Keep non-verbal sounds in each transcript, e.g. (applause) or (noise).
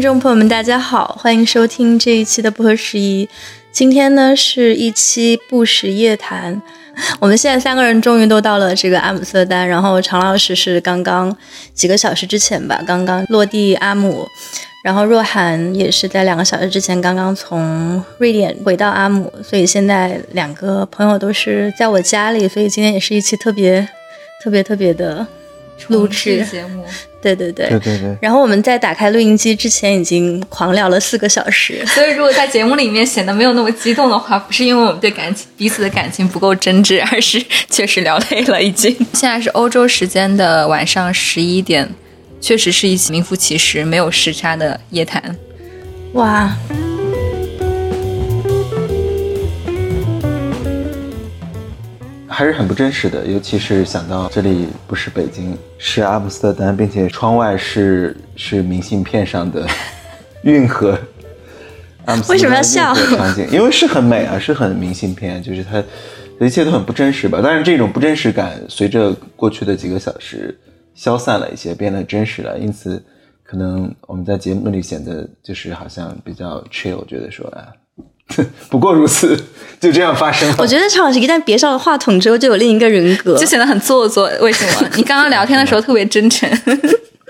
听众朋友们，大家好，欢迎收听这一期的不合时宜。今天呢是一期不时夜谈。(laughs) 我们现在三个人终于都到了这个阿姆斯特丹，然后常老师是刚刚几个小时之前吧，刚刚落地阿姆，然后若涵也是在两个小时之前刚刚从瑞典回到阿姆，所以现在两个朋友都是在我家里，所以今天也是一期特别特别特别的录制节目。(laughs) 对对对对对对。然后我们在打开录音机之前已经狂聊了四个小时，(laughs) 所以如果在节目里面显得没有那么激动的话，不是因为我们对感情彼此的感情不够真挚，而是确实聊累了已经。(laughs) 现在是欧洲时间的晚上十一点，确实是一起名副其实没有时差的夜谈。哇！还是很不真实的，尤其是想到这里不是北京，是阿姆斯特丹，并且窗外是是明信片上的 (laughs) 运河。为什么要笑？场景，因为是很美啊，是很明信片，就是它一切都很不真实吧。但是这种不真实感随着过去的几个小时消散了一些，变得真实了。因此，可能我们在节目里显得就是好像比较 chill，觉得说啊。(laughs) 不过如此，就这样发生了。我觉得常老师一旦别上了话筒之后，就有另一个人格，就显得很做作。为什么？(laughs) 你刚刚聊天的时候特别真诚，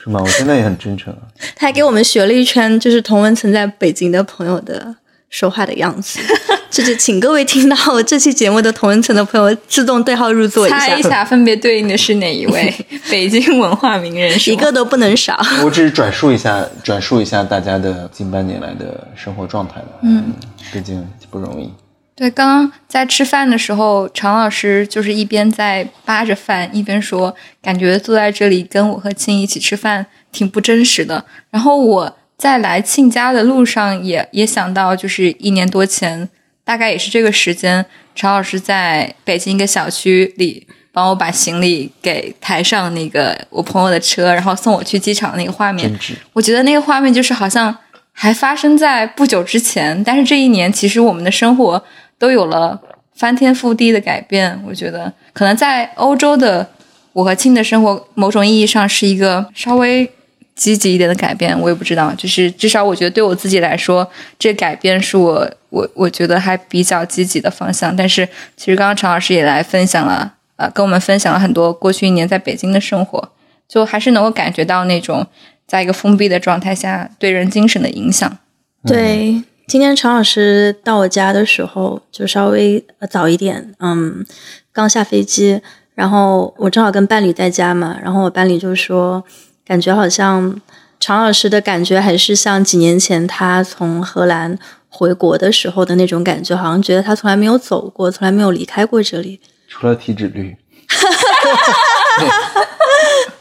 是吗？我现在也很真诚。他还给我们学了一圈，就是同文层在北京的朋友的。说话的样子，(laughs) 就是请各位听到这期节目的同文层的朋友自动对号入座一下，猜一下分别对应的是哪一位北京文化名人，一个都不能少。我只是转述一下，转述一下大家的近半年来的生活状态吧。嗯，毕竟不容易。对，刚刚在吃饭的时候，常老师就是一边在扒着饭，一边说，感觉坐在这里跟我和亲一起吃饭挺不真实的。然后我。在来亲家的路上，也也想到，就是一年多前，大概也是这个时间，常老师在北京一个小区里帮我把行李给抬上那个我朋友的车，然后送我去机场那个画面，我觉得那个画面就是好像还发生在不久之前，但是这一年其实我们的生活都有了翻天覆地的改变。我觉得可能在欧洲的我和庆的生活，某种意义上是一个稍微。积极一点的改变，我也不知道。就是至少我觉得对我自己来说，这改变是我我我觉得还比较积极的方向。但是其实刚刚常老师也来分享了，呃，跟我们分享了很多过去一年在北京的生活，就还是能够感觉到那种在一个封闭的状态下对人精神的影响。对，今天常老师到我家的时候就稍微早一点，嗯，刚下飞机，然后我正好跟伴侣在家嘛，然后我伴侣就说。感觉好像常老师的感觉还是像几年前他从荷兰回国的时候的那种感觉，好像觉得他从来没有走过，从来没有离开过这里。除了体脂率，(laughs)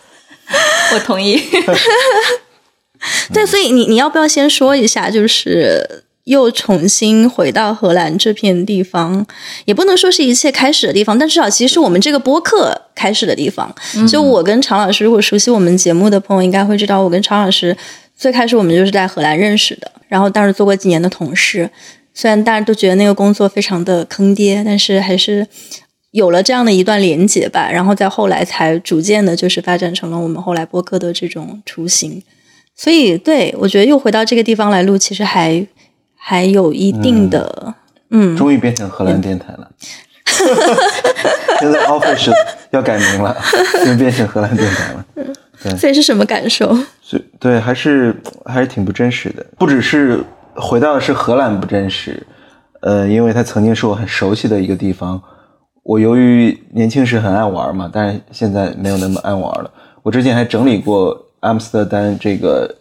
我同意。(laughs) 对，所以你你要不要先说一下，就是。又重新回到荷兰这片地方，也不能说是一切开始的地方，但至少其实是我们这个播客开始的地方。就我跟常老师，如果熟悉我们节目的朋友应该会知道，我跟常老师最开始我们就是在荷兰认识的，然后当时做过几年的同事。虽然大家都觉得那个工作非常的坑爹，但是还是有了这样的一段连接吧。然后在后来才逐渐的，就是发展成了我们后来播客的这种雏形。所以，对我觉得又回到这个地方来录，其实还。还有一定的，嗯，终于变成荷兰电台了。(laughs) 现在 office 要改名了，就变成荷兰电台了。对，所以是什么感受？所以对，还是还是挺不真实的。不只是回到的是荷兰不真实，呃，因为它曾经是我很熟悉的一个地方。我由于年轻时很爱玩嘛，但是现在没有那么爱玩了。我之前还整理过阿姆斯特丹这个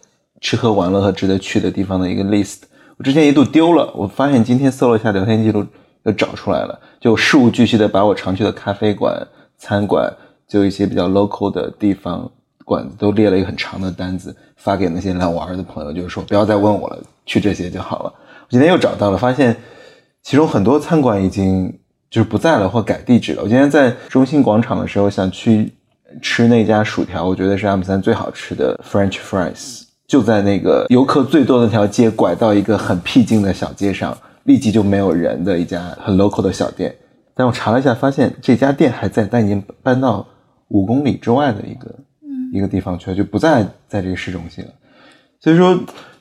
吃喝玩乐和值得去的地方的一个 list。我之前一度丢了，我发现今天搜了一下聊天记录，又找出来了，就事无巨细的把我常去的咖啡馆、餐馆，就一些比较 local 的地方馆子都列了一个很长的单子，发给那些来玩的朋友，就是说不要再问我了，去这些就好了。我今天又找到了，发现其中很多餐馆已经就是不在了或改地址了。我今天在中心广场的时候想去吃那家薯条，我觉得是阿姆斯特丹最好吃的 French fries。就在那个游客最多的那条街，拐到一个很僻静的小街上，立即就没有人的一家很 local 的小店。但我查了一下，发现这家店还在，但已经搬到五公里之外的一个一个地方去了，就不再在这个市中心了。所以说，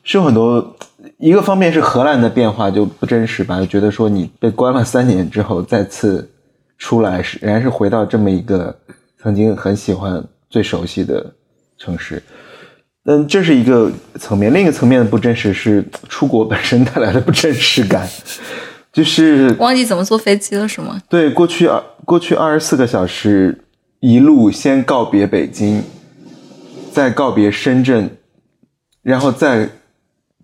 是有很多。一个方面是荷兰的变化就不真实吧，就觉得说你被关了三年之后再次出来，是仍然是回到这么一个曾经很喜欢、最熟悉的城市。嗯，这是一个层面，另一个层面的不真实是出国本身带来的不真实感，就是忘记怎么坐飞机了，是吗？对，过去二过去二十四个小时，一路先告别北京，再告别深圳，然后再。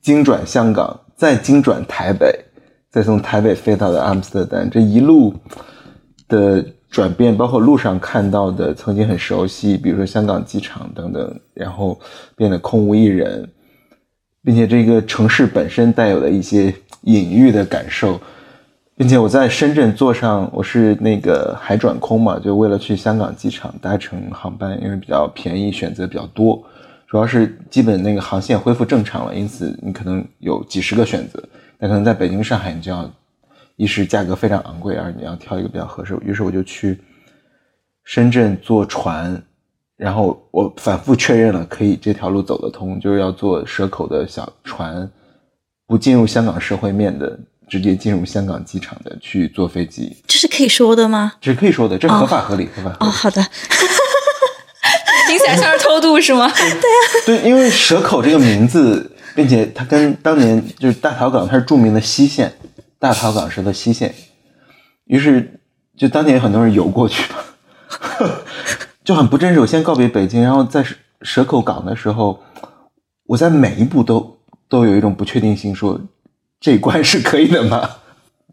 经转香港，再经转台北，再从台北飞到的阿姆斯特丹，这一路的转变，包括路上看到的曾经很熟悉，比如说香港机场等等，然后变得空无一人，并且这个城市本身带有的一些隐喻的感受，并且我在深圳坐上，我是那个海转空嘛，就为了去香港机场搭乘航班，因为比较便宜，选择比较多。主要是基本那个航线恢复正常了，因此你可能有几十个选择。那可能在北京、上海，你就要一是价格非常昂贵，二你要挑一个比较合适。于是我就去深圳坐船，然后我反复确认了可以这条路走得通，就是要坐蛇口的小船，不进入香港社会面的，直接进入香港机场的去坐飞机。这是可以说的吗？这是可以说的，这合法合理，合法。哦，好的。(laughs) 听起来像是偷渡是吗？对呀，对，因为蛇口这个名字，并且它跟当年就是大桃港，它是著名的西线，大桃港是的西线，于是就当年很多人游过去嘛，(laughs) 就很不真实。我先告别北京，然后在蛇口港的时候，我在每一步都都有一种不确定性，说这一关是可以的吗？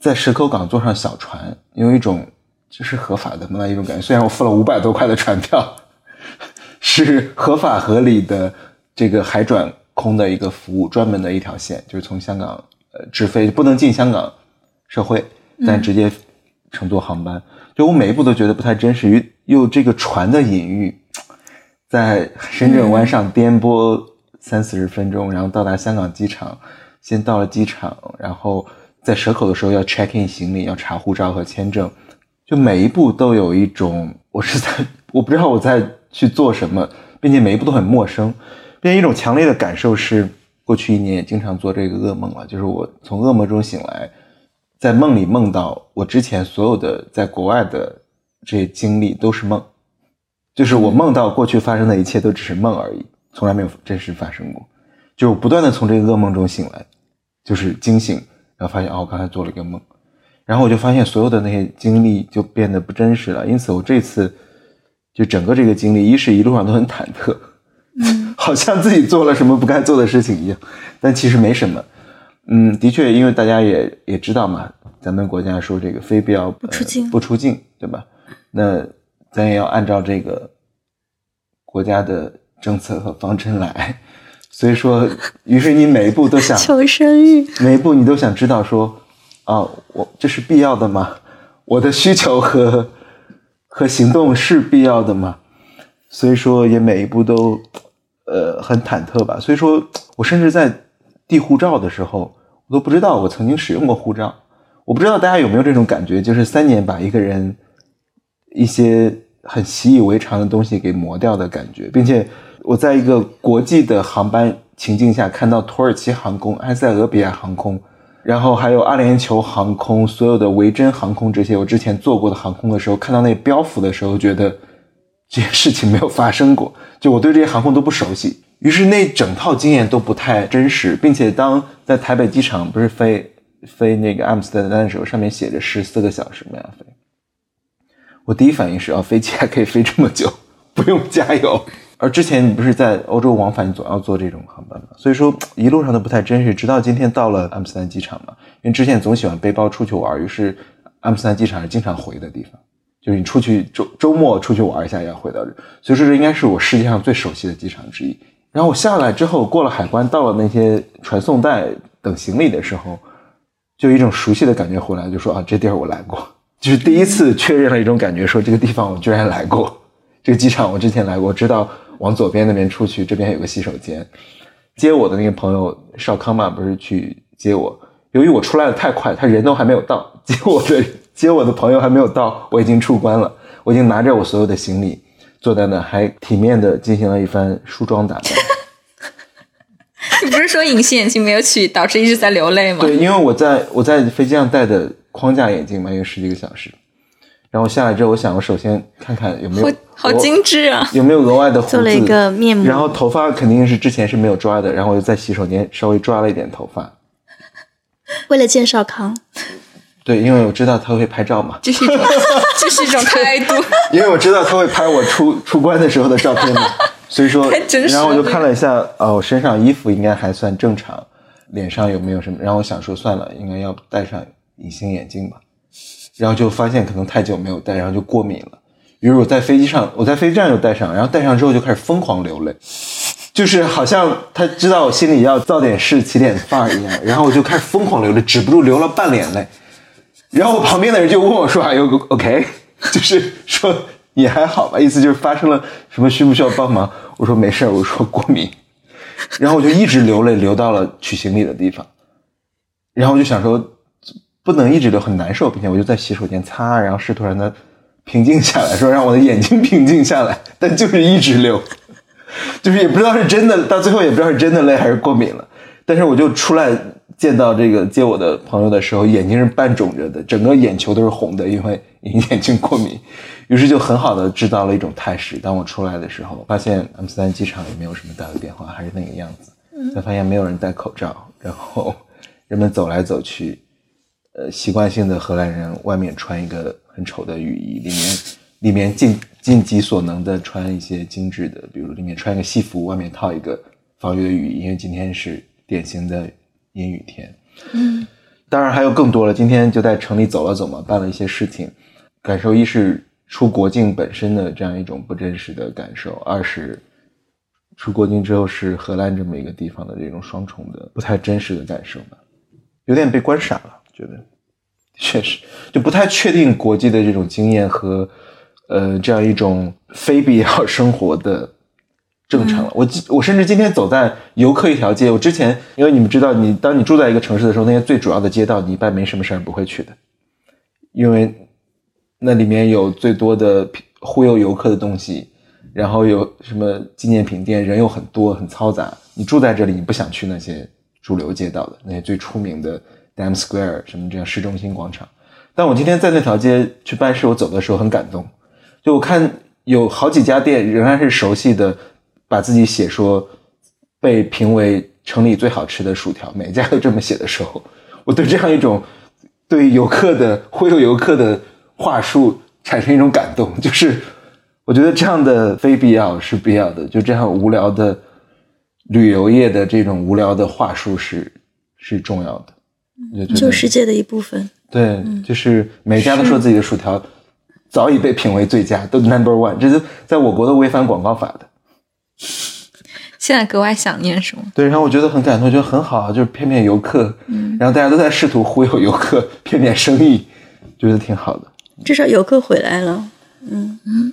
在蛇口港坐上小船，有一种这是合法的吗？一种感觉。虽然我付了五百多块的船票。是合法合理的这个海转空的一个服务，专门的一条线，就是从香港呃直飞，不能进香港社会，但直接乘坐航班。就我每一步都觉得不太真实，又又这个船的隐喻，(tsk) 在深圳湾上颠簸三四十分钟，然后到达香港机场，先到了机场，然后在蛇口的时候要 check in 行李，要查护照和签证，就每一步都有一种我是在我不知道我在。去做什么，并且每一步都很陌生，并且一种强烈的感受是，过去一年也经常做这个噩梦了，就是我从噩梦中醒来，在梦里梦到我之前所有的在国外的这些经历都是梦，就是我梦到过去发生的一切都只是梦而已，从来没有真实发生过，就不断的从这个噩梦中醒来，就是惊醒，然后发现哦，我刚才做了一个梦，然后我就发现所有的那些经历就变得不真实了，因此我这次。就整个这个经历，一是一路上都很忐忑，嗯，(laughs) 好像自己做了什么不该做的事情一样，但其实没什么。嗯，的确，因为大家也也知道嘛，咱们国家说这个非必要不出境，不出境，对吧？那咱也要按照这个国家的政策和方针来。所以说，于是你每一步都想求生欲，每一步你都想知道说，啊，我这是必要的吗？我的需求和。和行动是必要的嘛？所以说也每一步都，呃，很忐忑吧。所以说我甚至在递护照的时候，我都不知道我曾经使用过护照。我不知道大家有没有这种感觉，就是三年把一个人一些很习以为常的东西给磨掉的感觉，并且我在一个国际的航班情境下看到土耳其航空、埃塞俄比亚航空。然后还有阿联酋航空、所有的维珍航空这些，我之前做过的航空的时候，看到那标幅的时候，觉得这些事情没有发生过，就我对这些航空都不熟悉，于是那整套经验都不太真实，并且当在台北机场不是飞飞那个阿姆斯特丹的时候，上面写着十四个小时嘛要飞，我第一反应是啊，飞机还可以飞这么久，(laughs) 不用加油。而之前你不是在欧洲往返，你总要坐这种航班嘛？所以说一路上都不太真实。直到今天到了阿姆斯特丹机场嘛，因为之前总喜欢背包出去玩，于是阿姆斯特丹机场是经常回的地方，就是你出去周周末出去玩一下要回到这，所以说这应该是我世界上最熟悉的机场之一。然后我下来之后过了海关，到了那些传送带等行李的时候，就有一种熟悉的感觉回来，就说啊，这地儿我来过，就是第一次确认了一种感觉，说这个地方我居然来过，这个机场我之前来过，知道。往左边那边出去，这边有个洗手间。接我的那个朋友邵康嘛，不是去接我。由于我出来的太快，他人都还没有到，接我的接我的朋友还没有到，我已经出关了。我已经拿着我所有的行李坐在那，还体面的进行了一番梳妆打扮。(laughs) 你不是说隐形眼镜没有取，导致一直在流泪吗？对，因为我在我在飞机上戴的框架眼镜嘛，有十几个小时，然后下来之后，我想我首先看看有没有好好精致啊！有没有额外的胡子，做了一个面膜然后头发肯定是之前是没有抓的，然后我就在洗手间稍微抓了一点头发。为了见少康，对，因为我知道他会拍照嘛，这是一种，这是一种态度。(laughs) 因为我知道他会拍我出出关的时候的照片嘛，所以说 (laughs) 然后我就看了一下，哦，我身上衣服应该还算正常，脸上有没有什么？然后我想说算了，应该要戴上隐形眼镜吧，然后就发现可能太久没有戴，然后就过敏了。于是我在飞机上，我在飞机站就戴上，然后戴上之后就开始疯狂流泪，就是好像他知道我心里要造点事、起点范儿一样，然后我就开始疯狂流泪，止不住流了半脸泪。然后我旁边的人就问我说：“哎呦，OK？” (laughs) 就是说你还好吧？意思就是发生了什么，需不需要帮忙？我说没事，我说过敏。然后我就一直流泪，流到了取行李的地方。然后我就想说，不能一直流，很难受，并且我就在洗手间擦，然后试图让它平静下来，说让我的眼睛平静下来，但就是一直流，就是也不知道是真的，到最后也不知道是真的累还是过敏了。但是我就出来见到这个接我的朋友的时候，眼睛是半肿着的，整个眼球都是红的，因为眼睛过敏。于是就很好的制造了一种态势。当我出来的时候，发现阿姆斯特丹机场也没有什么大的变化，还是那个样子。才发现没有人戴口罩，然后人们走来走去，呃，习惯性的荷兰人外面穿一个很丑的雨衣，里面里面尽尽己所能的穿一些精致的，比如里面穿一个西服，外面套一个防雨的雨衣，因为今天是典型的阴雨天。嗯，当然还有更多了。今天就在城里走了走嘛，办了一些事情，感受一是出国境本身的这样一种不真实的感受，二是出国境之后是荷兰这么一个地方的这种双重的不太真实的感受吧，有点被关傻了，觉得确实就不太确定国际的这种经验和呃这样一种非必要生活的正常了。我记我甚至今天走在游客一条街，我之前因为你们知道，你当你住在一个城市的时候，那些最主要的街道你一般没什么事儿不会去的，因为那里面有最多的忽悠游客的东西。然后有什么纪念品店，人又很多，很嘈杂。你住在这里，你不想去那些主流街道的那些最出名的 Dam Square 什么这样市中心广场。但我今天在那条街去办事，我走的时候很感动。就我看有好几家店仍然是熟悉的，把自己写说被评为城里最好吃的薯条，每家都这么写的时候，(laughs) 我对这样一种对游客的忽悠游客的话术产生一种感动，就是。我觉得这样的非必要是必要的，就这样无聊的旅游业的这种无聊的话术是是重要的，就世界的一部分。对，就是每家都说自己的薯条早已被评为最佳，都 number one，这是在我国都违反广告法的。(laughs) 现在格外想念是吗？对，然后我觉得很感动，觉得很好，就是骗骗游客，嗯，然后大家都在试图忽悠游客，骗骗生意，觉得挺好的。至少游客回来了，嗯嗯。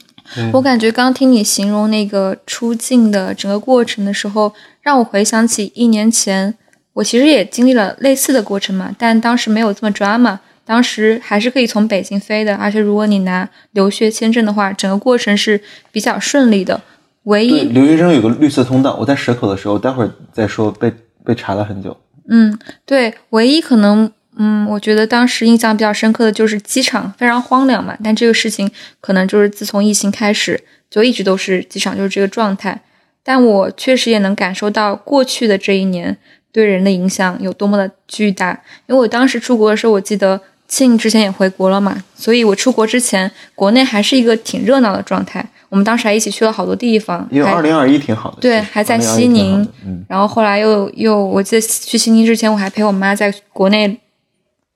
我感觉刚听你形容那个出境的整个过程的时候，让我回想起一年前，我其实也经历了类似的过程嘛，但当时没有这么抓嘛，当时还是可以从北京飞的，而且如果你拿留学签证的话，整个过程是比较顺利的。唯一留学生有个绿色通道，我在蛇口的时候，待会儿再说，被被查了很久。嗯，对，唯一可能。嗯，我觉得当时印象比较深刻的就是机场非常荒凉嘛，但这个事情可能就是自从疫情开始就一直都是机场就是这个状态。但我确实也能感受到过去的这一年对人的影响有多么的巨大。因为我当时出国的时候，我记得庆之前也回国了嘛，所以我出国之前国内还是一个挺热闹的状态。我们当时还一起去了好多地方，因为二零二一挺好的，对，还在西宁，然后后来又又我记得去西宁之前，我还陪我妈在国内。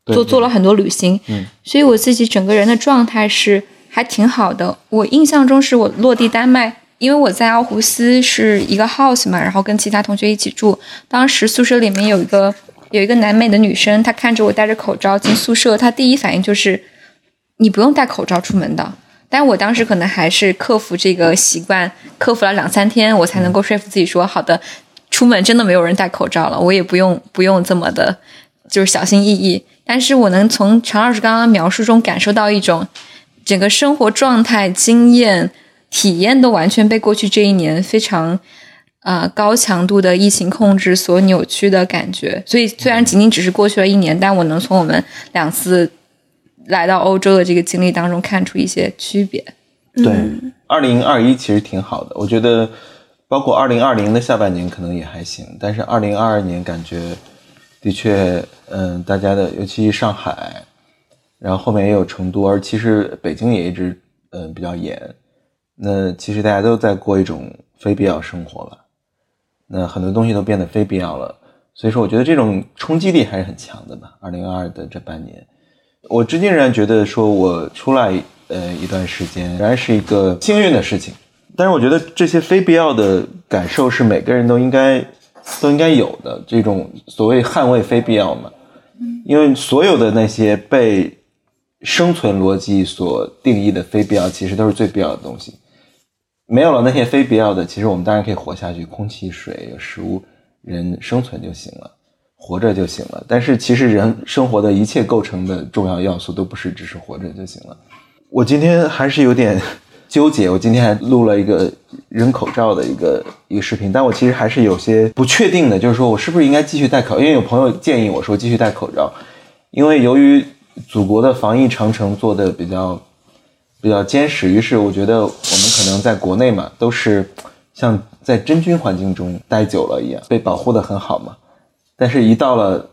做做了很多旅行，嗯，所以我自己整个人的状态是还挺好的。我印象中是我落地丹麦，因为我在奥胡斯是一个 house 嘛，然后跟其他同学一起住。当时宿舍里面有一个有一个南美的女生，她看着我戴着口罩进宿舍，她第一反应就是你不用戴口罩出门的。但我当时可能还是克服这个习惯，克服了两三天，我才能够说服自己说好的，出门真的没有人戴口罩了，我也不用不用这么的，就是小心翼翼。但是我能从常老师刚刚描述中感受到一种整个生活状态、经验、体验都完全被过去这一年非常呃高强度的疫情控制所扭曲的感觉。所以虽然仅仅只是过去了一年，但我能从我们两次来到欧洲的这个经历当中看出一些区别。对，二零二一其实挺好的，我觉得包括二零二零的下半年可能也还行，但是二零二二年感觉的确，嗯，大家的尤其上海，然后后面也有成都，而其实北京也一直嗯比较严。那其实大家都在过一种非必要生活了，那很多东西都变得非必要了，所以说我觉得这种冲击力还是很强的吧。二零二二的这半年，我至今仍然觉得说我出来呃一段时间，仍然是一个幸运的事情。但是我觉得这些非必要的感受是每个人都应该都应该有的，这种所谓捍卫非必要嘛。因为所有的那些被生存逻辑所定义的非必要，其实都是最必要的东西。没有了那些非必要的，其实我们当然可以活下去，空气、水、食物，人生存就行了，活着就行了。但是其实人生活的一切构成的重要要素，都不是只是活着就行了。(laughs) 我今天还是有点纠结，我今天还录了一个扔口罩的一个一个视频，但我其实还是有些不确定的，就是说我是不是应该继续戴口，因为有朋友建议我说继续戴口罩，因为由于祖国的防疫长城做的比较。比较坚实，于是我觉得我们可能在国内嘛，都是像在真菌环境中待久了一样，被保护的很好嘛。但是，一到了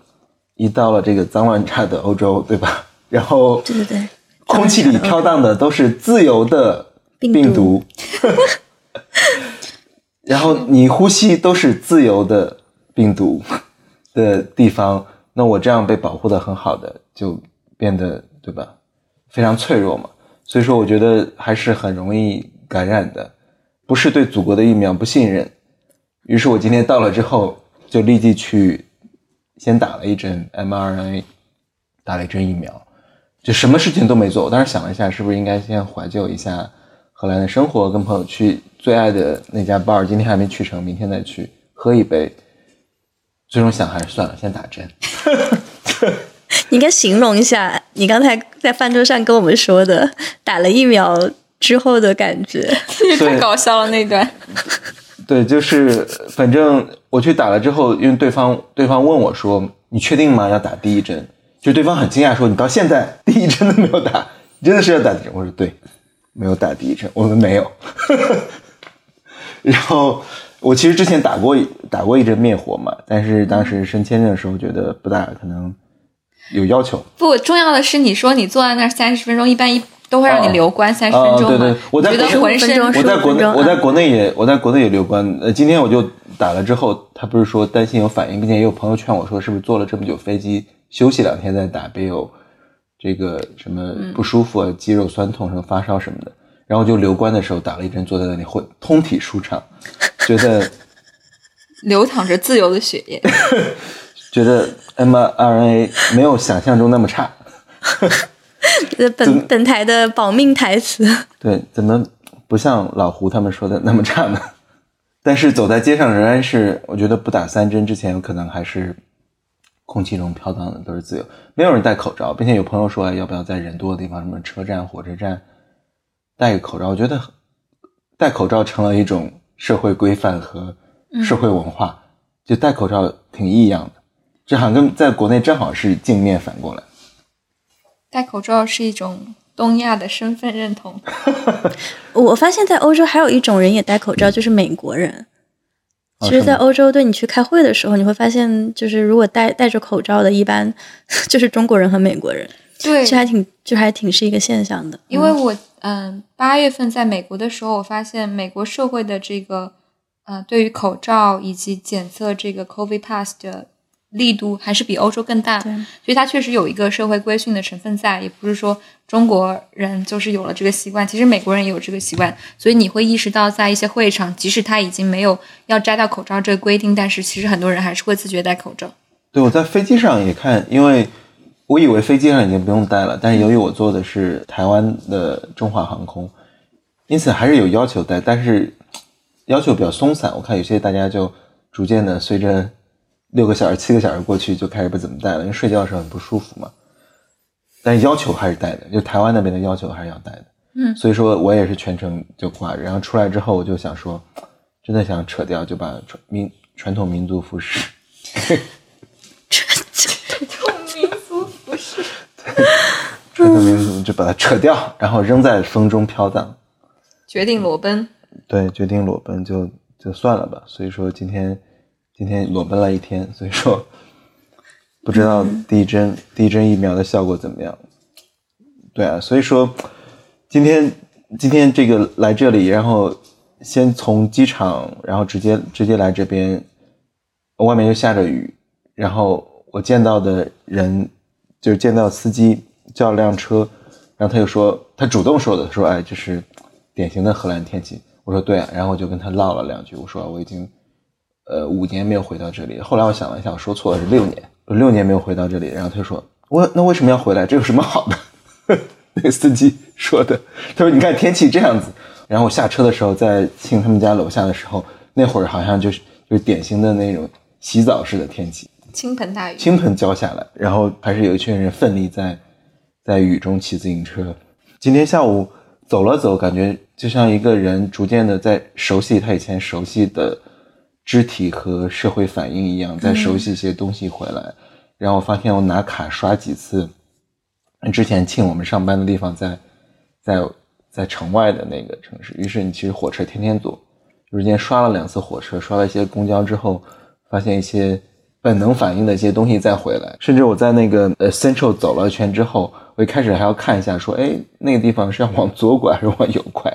一到了这个脏乱差的欧洲，对吧？然后，对对对，空气里飘荡的都是自由的病毒，(laughs) 然后你呼吸都是自由的病毒的地方，那我这样被保护的很好的，就变得对吧？非常脆弱嘛。所以说，我觉得还是很容易感染的，不是对祖国的疫苗不信任。于是我今天到了之后，就立即去先打了一针 mRNA，打了一针疫苗，就什么事情都没做。我当时想了一下，是不是应该先怀旧一下荷兰的生活，跟朋友去最爱的那家 bar，今天还没去成，明天再去喝一杯。最终想还是算了，先打针。(laughs) 你应该形容一下你刚才在饭桌上跟我们说的打了疫苗之后的感觉，太搞笑了那段。对，就是反正我去打了之后，因为对方对方问我说：“你确定吗？要打第一针？”就对方很惊讶说：“你到现在第一针都没有打，真的是要打第一针？”我说：“对，没有打第一针，我们没有。(laughs) ”然后我其实之前打过打过一针灭活嘛，但是当时申签证的时候觉得不打可能。有要求不？重要的是，你说你坐在那儿三十分钟，一般一都会让你留观三十分钟对对，我在浑身，我在国内，我在国内也，我在国内也留观。呃，今天我就打了之后，他不是说担心有反应，并且也有朋友劝我说，是不是坐了这么久飞机，休息两天再打，别有这个什么不舒服啊，肌肉酸痛、什么发烧什么的。然后就留观的时候打了一针，坐在那里会通体舒畅，觉得 (laughs) (laughs) 流淌着自由的血液。觉得 mRNA 没有想象中那么差。(laughs) 本本台的保命台词。(laughs) 对，怎么不像老胡他们说的那么差呢？(laughs) 但是走在街上仍然是，我觉得不打三针之前，有可能还是空气中飘荡的都是自由，没有人戴口罩，并且有朋友说要不要在人多的地方，什么车站、火车站戴个口罩？我觉得戴口罩成了一种社会规范和社会文化，就戴口罩挺异样的。这好像跟在国内正好是镜面反过来。戴口罩是一种东亚的身份认同。(laughs) 我发现，在欧洲还有一种人也戴口罩，就是美国人。其实，在欧洲，对你去开会的时候，你会发现，就是如果戴戴着口罩的，一般 (laughs) 就是中国人和美国人。对，这还挺，就还挺是一个现象的。因为我嗯，八月份在美国的时候，我发现美国社会的这个呃，对于口罩以及检测这个 COVID pass 的。力度还是比欧洲更大，所以它确实有一个社会规训的成分在，也不是说中国人就是有了这个习惯，其实美国人也有这个习惯，所以你会意识到，在一些会场，即使他已经没有要摘掉口罩这个规定，但是其实很多人还是会自觉戴口罩。对，我在飞机上也看，因为我以为飞机上已经不用戴了，但是由于我坐的是台湾的中华航空，因此还是有要求戴，但是要求比较松散，我看有些大家就逐渐的随着。六个小时、七个小时过去，就开始不怎么戴了，因为睡觉的时候很不舒服嘛。但是要求还是戴的，就台湾那边的要求还是要戴的。嗯，所以说我也是全程就挂着，然后出来之后我就想说，真的想扯掉，就把传民传统民族服饰，传统民族服饰，(laughs) (laughs) 传统民族就把它扯掉，然后扔在风中飘荡。决定裸奔。对，决定裸奔就就算了吧。所以说今天今天裸奔了一天，(laughs) 所以说不知道第一针、第一针疫苗的效果怎么样。对啊，所以说今天今天这个来这里，然后先从机场，然后直接直接来这边，外面又下着雨，然后我见到的人就是见到司机叫了辆车，然后他就说他主动说的，说哎，这是典型的荷兰天气。我说对啊，然后我就跟他唠了两句，我说我已经呃五年没有回到这里。后来我想了一下，我说错了，是六年，六年没有回到这里。然后他就说，我那为什么要回来？这有什么好的？(laughs) 那个司机说的，他说你看天气这样子。然后我下车的时候，在庆他们家楼下的时候，那会儿好像就是就是典型的那种洗澡式的天气，倾盆大雨，倾盆浇下来，然后还是有一群人奋力在在雨中骑自行车。今天下午走了走，感觉就像一个人逐渐的在熟悉他以前熟悉的肢体和社会反应一样，再熟悉一些东西回来。然后我发现我拿卡刷几次，之前庆我们上班的地方在在在城外的那个城市，于是你其实火车天天坐。就是今天刷了两次火车，刷了一些公交之后，发现一些本能反应的一些东西再回来。甚至我在那个呃 Central 走了一圈之后，我一开始还要看一下，说，哎，那个地方是要往左拐还是往右拐，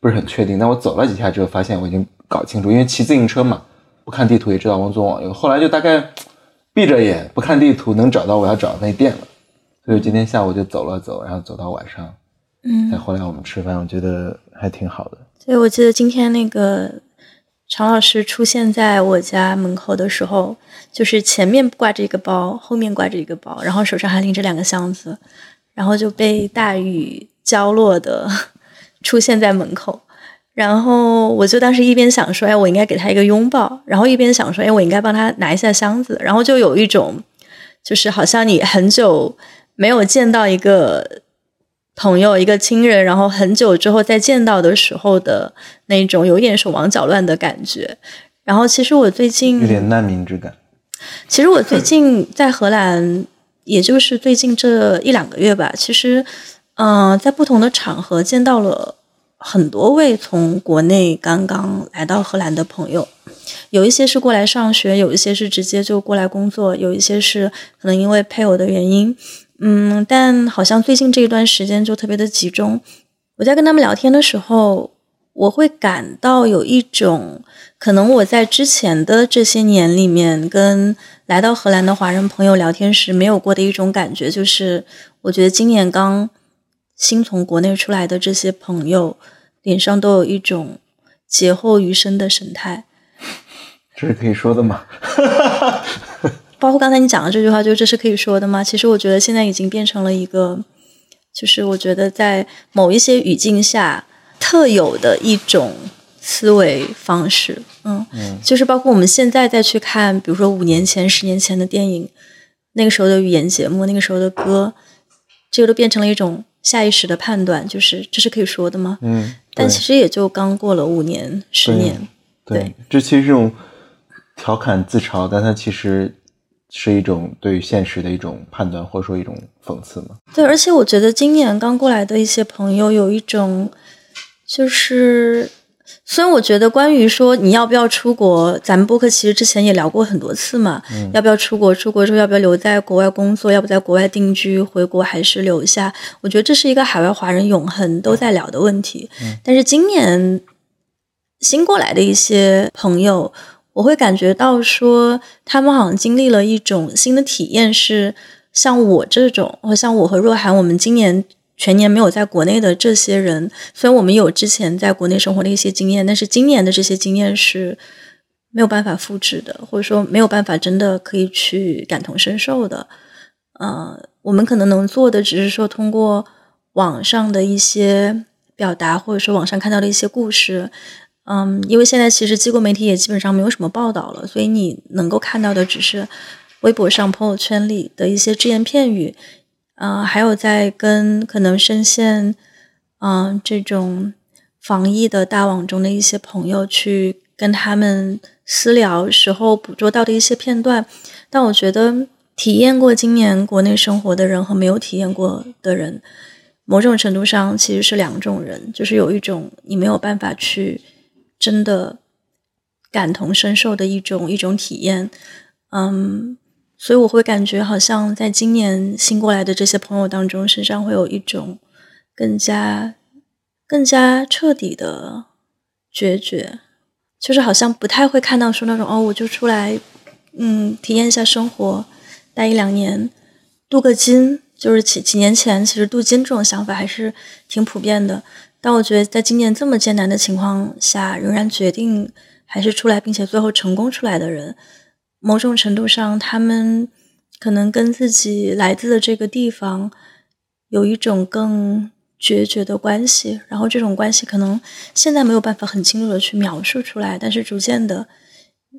不是很确定。但我走了几下之后，发现我已经搞清楚，因为骑自行车嘛，不看地图也知道往左往右。后来就大概闭着眼不看地图，能找到我要找的那店了。所以今天下午就走了走，然后走到晚上，嗯再回来我们吃饭，我觉得还挺好的。所以我记得今天那个常老师出现在我家门口的时候，就是前面挂着一个包，后面挂着一个包，然后手上还拎着两个箱子，然后就被大雨浇落的出现在门口。然后我就当时一边想说，哎，我应该给他一个拥抱，然后一边想说，哎，我应该帮他拿一下箱子，然后就有一种，就是好像你很久没有见到一个朋友、一个亲人，然后很久之后再见到的时候的那种有点手忙脚乱的感觉。然后其实我最近有点难民之感。(laughs) 其实我最近在荷兰，也就是最近这一两个月吧，其实，嗯、在不同的场合见到了很多位从国内刚刚来到荷兰的朋友，有一些是过来上学，有一些是直接就过来工作，有一些是可能因为配偶的原因，嗯，但好像最近这一段时间就特别的集中。我在跟他们聊天的时候，我会感到有一种可能我在之前的这些年里面跟来到荷兰的华人朋友聊天时没有过的一种感觉，就是我觉得今年刚新从国内出来的这些朋友脸上都有一种劫后余生的神态。这是可以说的吗？(laughs) 包括刚才你讲的这句话，就这是可以说的吗？其实我觉得现在已经变成了一个，就是我觉得在某一些语境下特有的一种思维方式。嗯，嗯就是包括我们现在再去看，比如说五年前、十年前的电影，那个时候的语言节目，那个时候的歌，这个都变成了一种下意识的判断，就是这是可以说的吗？嗯，但其实也就刚过了五年、十年。对对，这其实是一种调侃自嘲，但它其实是一种对于现实的一种判断，或者说一种讽刺嘛。对，而且我觉得今年刚过来的一些朋友有一种，就是虽然我觉得关于说你要不要出国，咱们播客其实之前也聊过很多次嘛，要不要出国，出国之后要不要留在国外工作，要不在国外定居，回国还是留下？我觉得这是一个海外华人永恒都在聊的问题。但是今年新过来的一些朋友，我会感觉到说，他们好像经历了一种新的体验，是像我这种，或像我和若涵，我们今年全年没有在国内的这些人，虽然我们有之前在国内生活的一些经验，但是今年的这些经验是没有办法复制的，或者说没有办法真的可以去感同身受的。呃，我们可能能做的只是说通过网上的一些表达，或者说网上看到的一些故事，嗯，因为现在其实机构媒体也基本上没有什么报道了，所以你能够看到的只是微博上、朋友圈里的一些只言片语，嗯、还有在跟可能深陷嗯、这种防疫的大网中的一些朋友去跟他们私聊时候捕捉到的一些片段。但我觉得，体验过今年国内生活的人和没有体验过的人，某种程度上其实是两种人，就是有一种你没有办法去真的感同身受的一种一种体验。嗯，所以我会感觉好像在今年新过来的这些朋友当中，身上会有一种更加更加彻底的决绝，就是好像不太会看到说那种哦，我就出来，嗯，体验一下生活，待一两年，镀个金，就是几几年前其实镀金这种想法还是挺普遍的。但我觉得在今年这么艰难的情况下，仍然决定还是出来，并且最后成功出来的人。某种程度上，他们可能跟自己来自的这个地方有一种更决绝的关系，然后这种关系可能现在没有办法很清楚的去描述出来，但是逐渐的，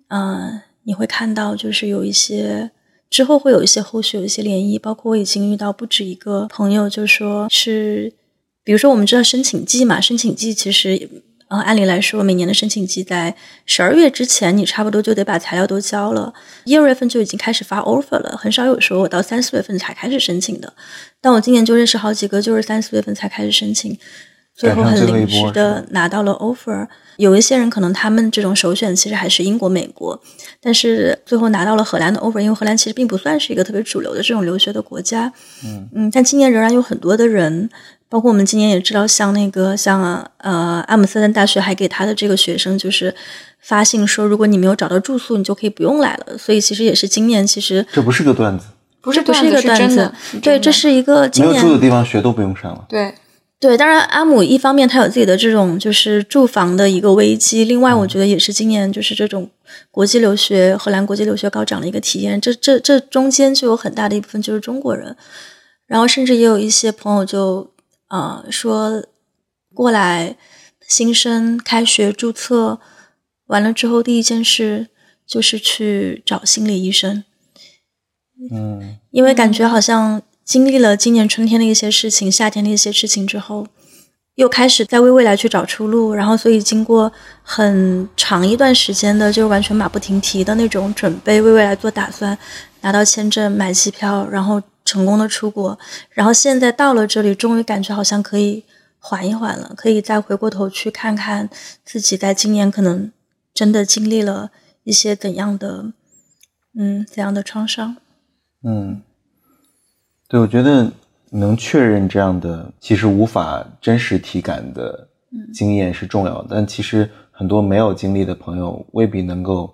嗯，你会看到，就是有一些之后会有一些后续有一些涟漪，包括我已经遇到不止一个朋友，就说是，比如说我们知道申请季嘛，申请季其实。嗯，按理来说，每年的申请季在十二月之前，你差不多就得把材料都交了。一二月份就已经开始发 offer 了，很少有说我到三四月份才开始申请的。但我今年就认识好几个，就是三四月份才开始申请，最后很临时的拿到了 offer。有一些人可能他们这种首选其实还是英国、美国，但是最后拿到了荷兰的 offer，因为荷兰其实并不算是一个特别主流的这种留学的国家。嗯嗯，但今年仍然有很多的人。包括我们今年也知道，像那个像呃阿姆斯特丹大学还给他的这个学生就是发信说，如果你没有找到住宿，你就可以不用来了。所以其实也是今年，其实这不是个段子，不是不是一个段子，对，这是一个没有住的地方学都不用上了。对对，当然阿姆一方面他有自己的这种就是住房的一个危机，另外我觉得也是今年就是这种国际留学荷兰国际留学高涨的一个体验。这这这中间就有很大的一部分就是中国人，然后甚至也有一些朋友就。呃，说过来新生开学注册完了之后，第一件事就是去找心理医生。嗯，因为感觉好像经历了今年春天的一些事情，夏天的一些事情之后，又开始在为未来去找出路。然后，所以经过很长一段时间的，就完全马不停蹄的那种准备，为未来做打算，拿到签证、买机票，然后。成功的出国，然后现在到了这里，终于感觉好像可以缓一缓了，可以再回过头去看看自己在今年可能真的经历了一些怎样的，嗯，怎样的创伤。嗯，对，我觉得能确认这样的其实无法真实体感的经验是重要的，但其实很多没有经历的朋友未必能够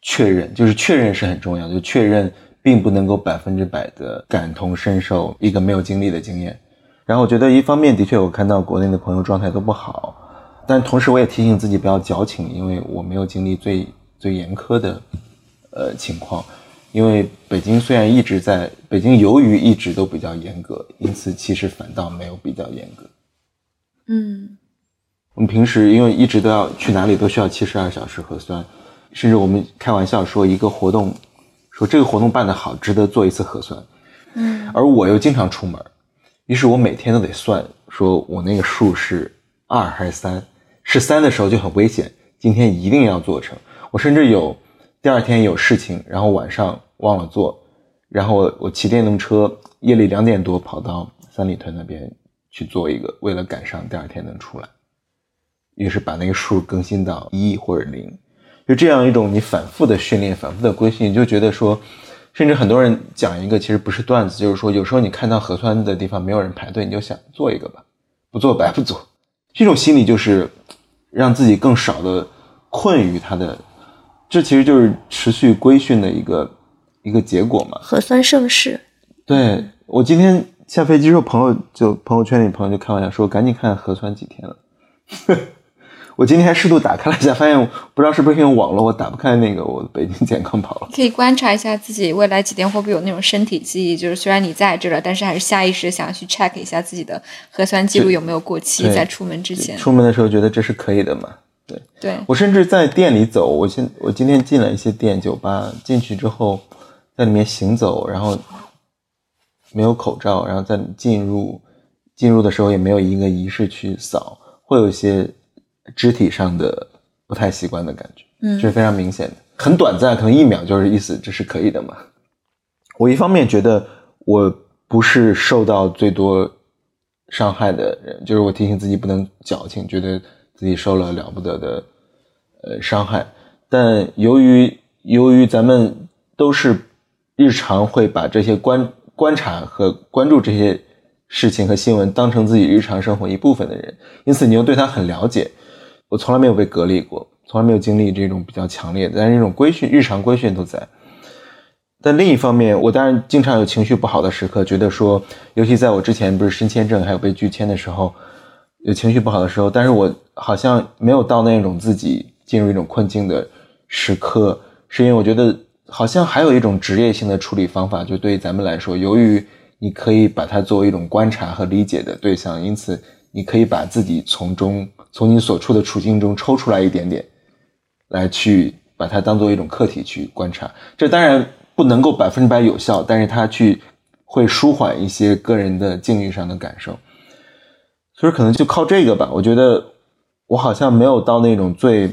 确认，就是确认是很重要，就确认。并不能够百分之百的感同身受一个没有经历的经验，然后我觉得一方面的确我看到国内的朋友状态都不好，但同时我也提醒自己不要矫情，因为我没有经历最最严苛的呃情况，因为北京虽然一直在北京，由于一直都比较严格，因此其实反倒没有比较严格。嗯，我们平时因为一直都要去哪里都需要七十二小时核酸，甚至我们开玩笑说一个活动。说这个活动办得好，值得做一次核酸。嗯，而我又经常出门，于是我每天都得算，说我那个数是二还是三？是三的时候就很危险，今天一定要做成。我甚至有第二天有事情，然后晚上忘了做，然后我我骑电动车夜里两点多跑到三里屯那边去做一个，为了赶上第二天能出来，于是把那个数更新到一或者零。就这样一种你反复的训练、反复的规训，你就觉得说，甚至很多人讲一个其实不是段子，就是说有时候你看到核酸的地方没有人排队，你就想做一个吧，不做白 (laughs) 不做。这种心理就是让自己更少的困于他的，这其实就是持续规训的一个一个结果嘛。核酸盛世。对我今天下飞机之后，朋友就朋友圈里朋友就开玩笑说，赶紧看核酸几天了。我今天还适度打开了一下，发现不知道是不是因为网络，我打不开那个我的北京健康宝了。可以观察一下自己未来几天会不会有那种身体记忆，就是虽然你在这了，但是还是下意识想要去 check 一下自己的核酸记录有没有过期，在出门之前。出门的时候觉得这是可以的嘛？对对。我甚至在店里走，我现我今天进了一些店酒吧，进去之后在里面行走，然后没有口罩，然后在进入进入的时候也没有一个仪式去扫，会有一些。肢体上的不太习惯的感觉，嗯这是非常明显的，很短暂，可能一秒就是意思这是可以的嘛。我一方面觉得我不是受到最多伤害的人，就是我提醒自己不能矫情，觉得自己受了了不得的呃伤害。但由于由于咱们都是日常会把这些观观察和关注这些事情和新闻当成自己日常生活一部分的人，因此你又对他很了解。我从来没有被隔离过，从来没有经历这种比较强烈的，但是这种规训、日常规训都在。但另一方面，我当然经常有情绪不好的时刻，觉得说，尤其在我之前不是申签证还有被拒签的时候，有情绪不好的时候，但是我好像没有到那种自己进入一种困境的时刻，是因为我觉得好像还有一种职业性的处理方法，就对于咱们来说，由于你可以把它作为一种观察和理解的对象，因此你可以把自己从中从你所处的处境中抽出来一点点，来去把它当做一种客体去观察。这当然不能够百分之百有效，但是它去会舒缓一些个人的境遇上的感受。所以可能就靠这个吧。我觉得我好像没有到那种最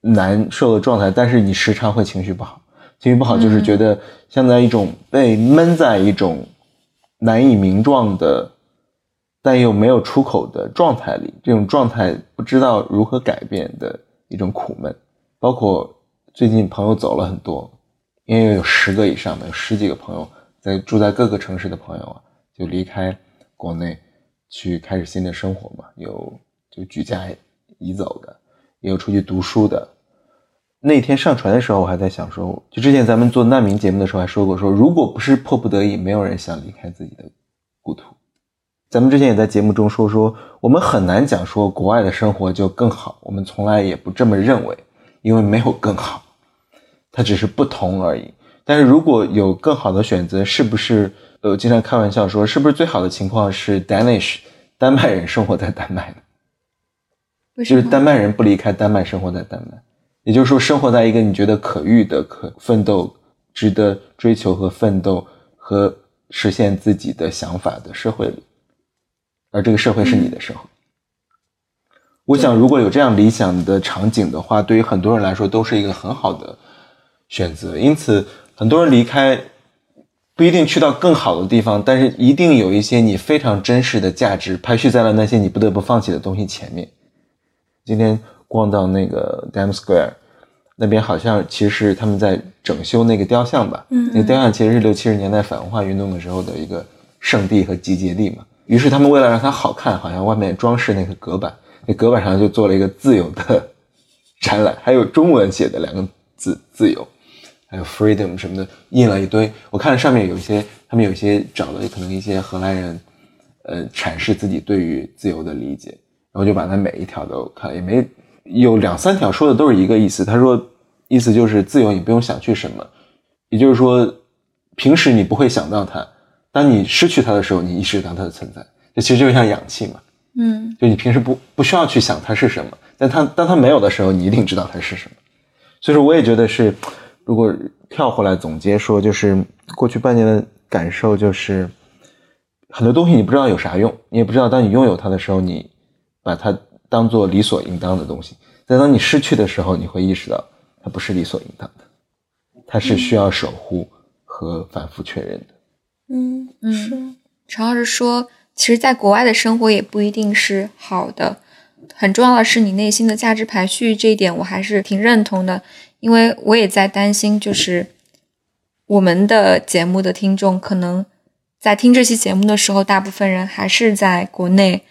难受的状态，但是你时常会情绪不好。情绪不好就是觉得像在一种被闷在一种难以名状的，但又没有出口的状态里，这种状态不知道如何改变的一种苦闷。包括最近朋友走了很多，因为有十个以上的，有十几个朋友在住在各个城市的朋友啊，就离开国内去开始新的生活嘛，有就举家移走的，也有出去读书的。那天上船的时候，我还在想说，就之前咱们做难民节目的时候还说过，说如果不是迫不得已，没有人想离开自己的故土。咱们之前也在节目中说说，我们很难讲说国外的生活就更好，我们从来也不这么认为，因为没有更好，它只是不同而已。但是如果有更好的选择，是不是？呃，我经常开玩笑说，是不是最好的情况是 Danish 丹麦人生活在丹麦呢？就是？丹麦人不离开丹麦，生活在丹麦，也就是说，生活在一个你觉得可遇的、可奋斗、值得追求和奋斗和实现自己的想法的社会里，而这个社会是你的社会。我想，如果有这样理想的场景的话，对于很多人来说都是一个很好的选择。因此，很多人离开不一定去到更好的地方，但是一定有一些你非常珍视的价值排序在了那些你不得不放弃的东西前面。今天逛到那个 Dam Square 那边，好像其实是他们在整修那个雕像吧。嗯那个雕像其实是六七十年代反文化运动的时候的一个圣地和集结地嘛。于是他们为了让它好看，好像外面装饰那个隔板，那隔板上就做了一个自由的 (laughs) 展览，还有中文写的两个字“自由”，还有 “freedom” 什么的，印了一堆。我看上面有一些，他们有一些找了可能一些荷兰人，呃，阐释自己对于自由的理解，然后就把它每一条都看，也没有两三条说的都是一个意思。他说，意思就是自由，你不用想去什么，也就是说，平时你不会想到它，当你失去它的时候，你意识到它的存在。这其实就像氧气嘛，嗯就你平时不不需要去想它是什么，但它当它没有的时候，你一定知道它是什么。所以说，我也觉得是，如果跳回来总结说，就是过去半年的感受就是，很多东西你不知道有啥用，你也不知道当你拥有它的时候，你把它当做理所应当的东西，但当你失去的时候，你会意识到它不是理所应当的，它是需要守护和反复确认的。嗯嗯是。常老师说，其实在国外的生活也不一定是好的，很重要的是你内心的价值排序，这一点我还是挺认同的，因为我也在担心，就是我们的节目的听众可能在听这期节目的时候，大部分人还是在国内，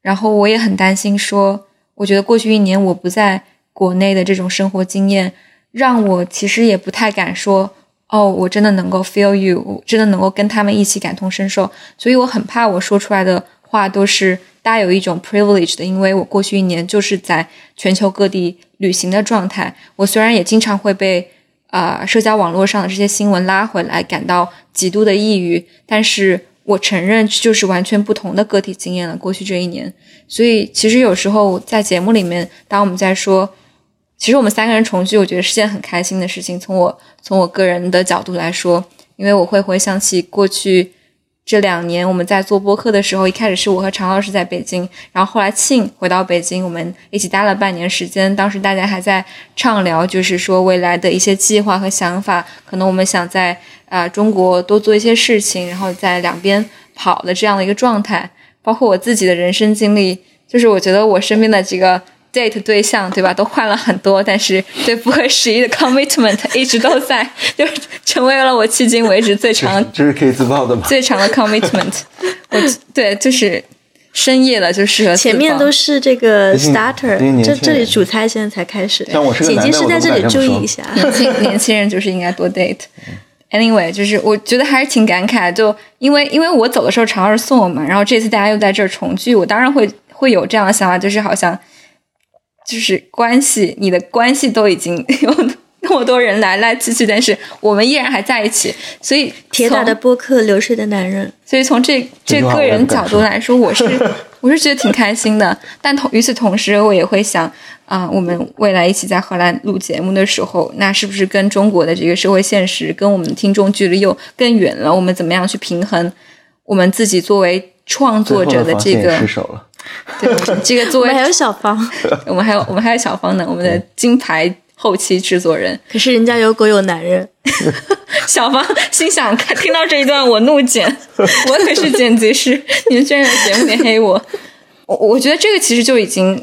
然后我也很担心说，我觉得过去一年我不在国内的这种生活经验，让我其实也不太敢说。哦，我真的能够 feel you，我真的能够跟他们一起感同身受，所以我很怕我说出来的话都是带有一种 privilege 的，因为我过去一年就是在全球各地旅行的状态。我虽然也经常会被啊、社交网络上的这些新闻拉回来，感到极度的抑郁，但是我承认就是完全不同的个体经验了。过去这一年，所以其实有时候在节目里面，当我们在说。其实我们三个人重聚，我觉得是件很开心的事情。从我从我个人的角度来说，因为我会回想起过去这两年我们在做播客的时候，一开始是我和常老师在北京，然后后来庆回到北京，我们一起待了半年时间。当时大家还在畅聊，就是说未来的一些计划和想法，可能我们想在啊、中国多做一些事情，然后在两边跑的这样的一个状态。包括我自己的人生经历，就是我觉得我身边的这个 date 对象，对吧，都换了很多，但是对不合时宜的 commitment (laughs) 一直都在，(laughs) 就成为了我迄今为止最长这是可以自爆的吗？最长的 commitment。(laughs) 我对，就是深夜了就适合前面都是是这个 starter，这这里主菜现在才开始。像我是姐姐是在这里注意一下。年轻年轻人就是应该多 date。Anyway，就是我觉得还是挺感慨，就因为因为我走的时候常老师送我嘛，然后这次大家又在这儿重聚，我当然会会有这样的想法，就是好像就是关系，你的关系都已经有那么多人来来去去，但是我们依然还在一起，所以铁打的播客，流水的男人。所以从这这个人角度来说，我是 (laughs) 我是觉得挺开心的。但同与此同时，我也会想啊、我们未来一起在荷兰录节目的时候，那是不是跟中国的这个社会现实，跟我们的听众距离又更远了？我们怎么样去平衡我们自己作为创作者的这个失手了。对这个作为我们还有小芳，(laughs) 我们还有我们还有小芳呢，我们的金牌后期制作人。可是人家有狗有男人。(laughs) 小芳心想，看听到这一段我怒剪，(laughs) 我可是剪辑师，你们居然在节目里黑我。我我觉得这个其实就已经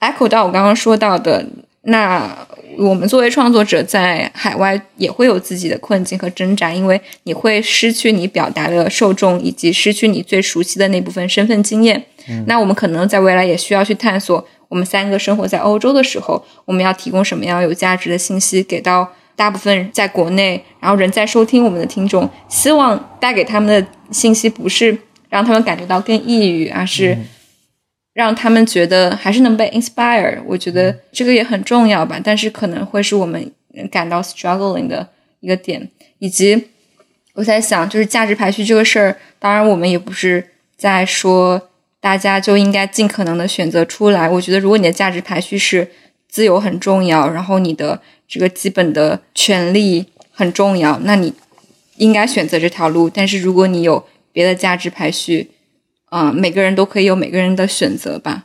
echo 到我刚刚说到的，那我们作为创作者在海外也会有自己的困境和挣扎，因为你会失去你表达的受众，以及失去你最熟悉的那部分身份经验。那我们可能在未来也需要去探索，我们三个生活在欧洲的时候，我们要提供什么样有价值的信息给到大部分在国内，然后人在收听我们的听众，希望带给他们的信息不是让他们感觉到更抑郁，而是让他们觉得还是能被 inspire。我觉得这个也很重要吧，但是可能会是我们感到 struggling 的一个点，以及我在想，就是价值排序这个事儿，当然我们也不是在说大家就应该尽可能的选择出来。我觉得，如果你的价值排序是自由很重要，然后你的这个基本的权利很重要，那你应该选择这条路。但是如果你有别的价值排序，啊、每个人都可以有每个人的选择吧。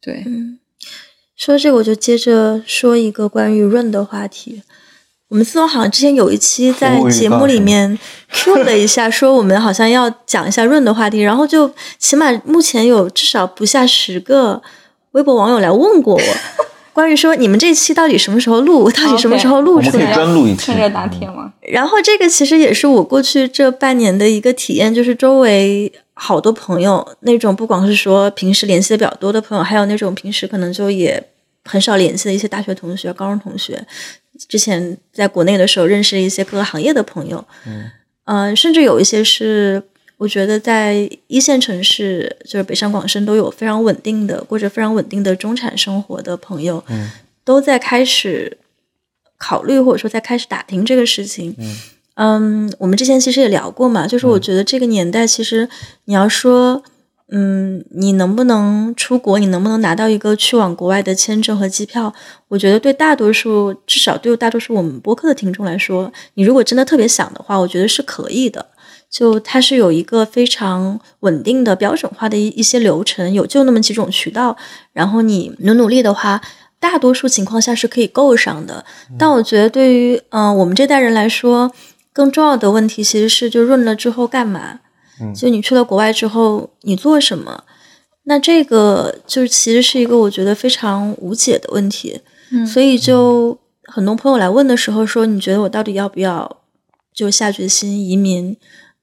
对，嗯说这个，我就接着说一个关于润的话题。我们自从好像之前有一期在节目里面 Q 了一下，说我们好像要讲一下润的话题，然后就起码目前有至少不下十个微博网友来问过我，关于说你们这期到底什么时候录，到底什么时候录出来？专录一期趁热打铁嘛。然后这个其实也是我过去这半年的一个体验，就是周围好多朋友，那种不光是说平时联系的比较多的朋友，还有那种平时可能就也很少联系的一些大学同学、高中同学，之前在国内的时候认识一些各个行业的朋友，嗯、甚至有一些是我觉得在一线城市，就是北上广深都有非常稳定的过着非常稳定的中产生活的朋友，嗯都在开始考虑或者说在开始打听这个事情。嗯我们之前其实也聊过嘛，就是我觉得这个年代，其实你要说，嗯，你能不能出国，你能不能拿到一个去往国外的签证和机票？我觉得对大多数，至少对大多数我们播客的听众来说，你如果真的特别想的话，我觉得是可以的。就它是有一个非常稳定的标准化的一一些流程，有就那么几种渠道，然后你努努力的话，大多数情况下是可以够上的。但我觉得对于嗯、呃我们这代人来说，更重要的问题其实是就润了之后干嘛？就你去了国外之后，你做什么？那这个就是其实是一个我觉得非常无解的问题。嗯所以就很多朋友来问的时候说，你觉得我到底要不要就下决心移民？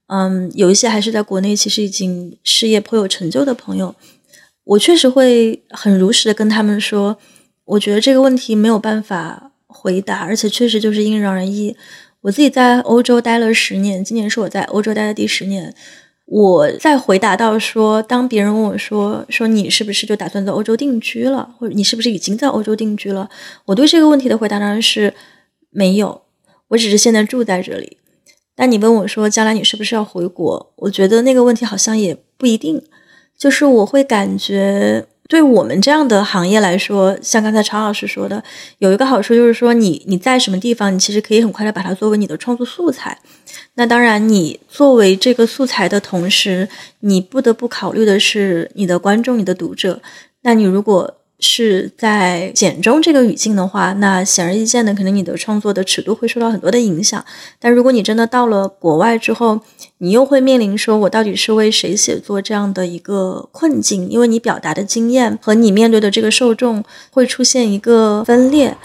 嗯，有一些还是在国内其实已经事业颇有成就的朋友，我确实会很如实的跟他们说，我觉得这个问题没有办法回答，而且确实就是因人而异。我自己在欧洲待了十年，今年是我在欧洲待的第十年。我在回答到说，当别人问我说说你是不是就打算在欧洲定居了，或者你是不是已经在欧洲定居了，我对这个问题的回答当然是没有，我只是现在住在这里。但你问我说将来你是不是要回国，我觉得那个问题好像也不一定。就是我会感觉，对我们这样的行业来说，像刚才常老师说的，有一个好处就是说，你你在什么地方，你其实可以很快的把它作为你的创作素材。那当然，你作为这个素材的同时，你不得不考虑的是你的观众、你的读者。那你如果是在简中这个语境的话，那显而易见的，可能你的创作的尺度会受到很多的影响。但如果你真的到了国外之后，你又会面临说，我到底是为谁写作这样的一个困境？因为你表达的经验和你面对的这个受众会出现一个分裂。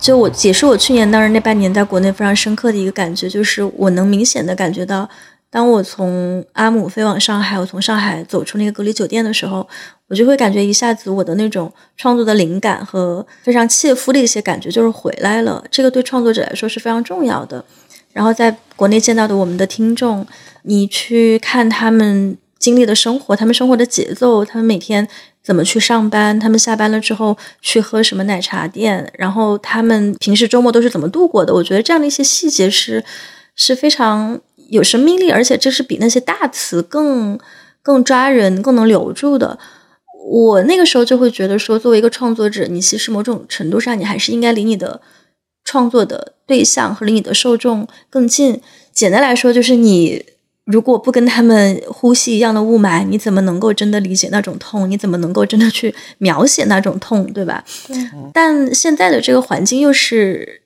就我解释我去年当时那半年在国内非常深刻的一个感觉，就是我能明显的感觉到，当我从阿姆飞往上海，我从上海走出那个隔离酒店的时候，我就会感觉一下子我的那种创作的灵感和非常切肤的一些感觉就是回来了。这个对创作者来说是非常重要的。然后在国内见到的我们的听众，你去看他们经历的生活，他们生活的节奏，他们每天。怎么去上班？他们下班了之后去喝什么奶茶店？然后他们平时周末都是怎么度过的？我觉得这样的一些细节是是非常有生命力，而且这是比那些大词更更抓人、更能留住的。我那个时候就会觉得说，作为一个创作者，你其实某种程度上你还是应该离你的创作的对象和离你的受众更近。简单来说，就是你。如果不跟他们呼吸一样的雾霾，你怎么能够真的理解那种痛？你怎么能够真的去描写那种痛，对吧？但现在的这个环境又是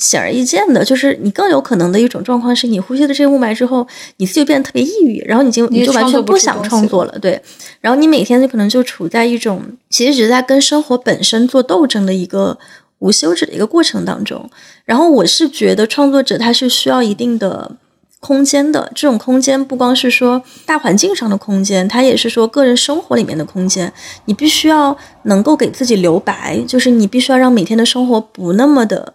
显而易见的，就是你更有可能的一种状况是你呼吸的这些雾霾之后，你自己变得特别抑郁，然后你就你就完全不想创作了，对。然后你每天就可能就处在一种其实只是在跟生活本身做斗争的一个无休止的一个过程当中。然后我是觉得创作者他是需要一定的。空间的这种空间，不光是说大环境上的空间，它也是说个人生活里面的空间。你必须要能够给自己留白，就是你必须要让每天的生活不那么的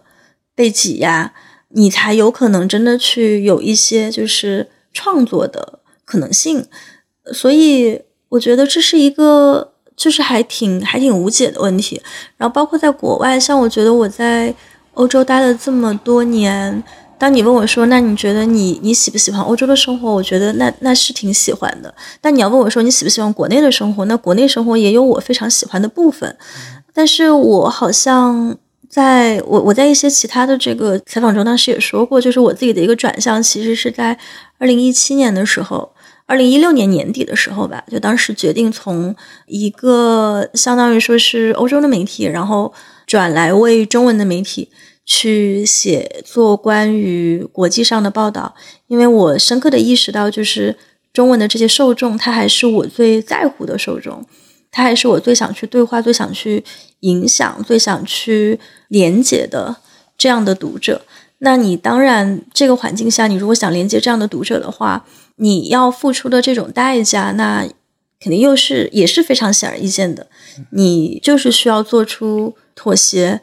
被挤压，你才有可能真的去有一些就是创作的可能性。所以我觉得这是一个就是还挺还挺无解的问题。然后包括在国外，像我觉得我在欧洲待了这么多年。当你问我说：“那你觉得你你喜不喜欢欧洲的生活？”我觉得那那是挺喜欢的。但你要问我说：“你喜不喜欢国内的生活？”那国内生活也有我非常喜欢的部分。但是我好像在我我在一些其他的这个采访中，当时也说过，就是我自己的一个转向，其实是在二零一七年的时候，二零一六年年底的时候吧，就当时决定从一个相当于说是欧洲的媒体，然后转来为中文的媒体。去写作关于国际上的报道，因为我深刻的意识到，就是中文的这些受众，他还是我最在乎的受众，他还是我最想去对话、最想去影响、最想去连接的这样的读者。那你当然，这个环境下，你如果想连接这样的读者的话，你要付出的这种代价，那肯定又是也是非常显而易见的，你就是需要做出妥协。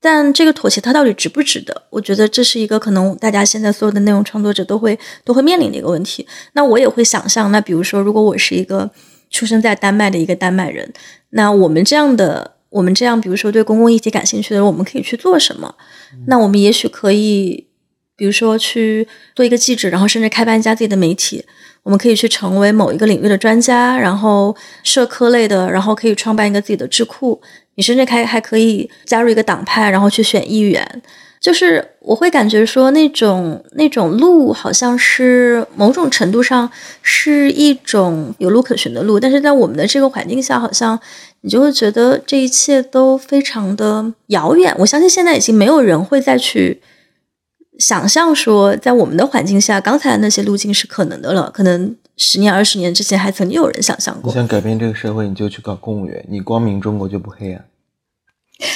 但这个妥协它到底值不值得？我觉得这是一个可能大家现在所有的内容创作者都会都会面临的一个问题。那我也会想象，那比如说，如果我是一个出生在丹麦的一个丹麦人，那我们这样的我们这样，比如说对公共议题感兴趣的人，我们可以去做什么？那我们也许可以，比如说去做一个记者，然后甚至开办一家自己的媒体。我们可以去成为某一个领域的专家，然后社科类的，然后可以创办一个自己的智库。你甚至还还可以加入一个党派，然后去选议员。就是我会感觉说，那种那种路好像是某种程度上是一种有路可循的路，但是在我们的这个环境下，好像你就会觉得这一切都非常的遥远。我相信现在已经没有人会再去想象说，在我们的环境下，刚才的那些路径是可能的了。可能。十年、二十年之前，还曾经有人想象过。你想改变这个社会，你就去搞公务员。你光明中国就不黑 (laughs) 暗。你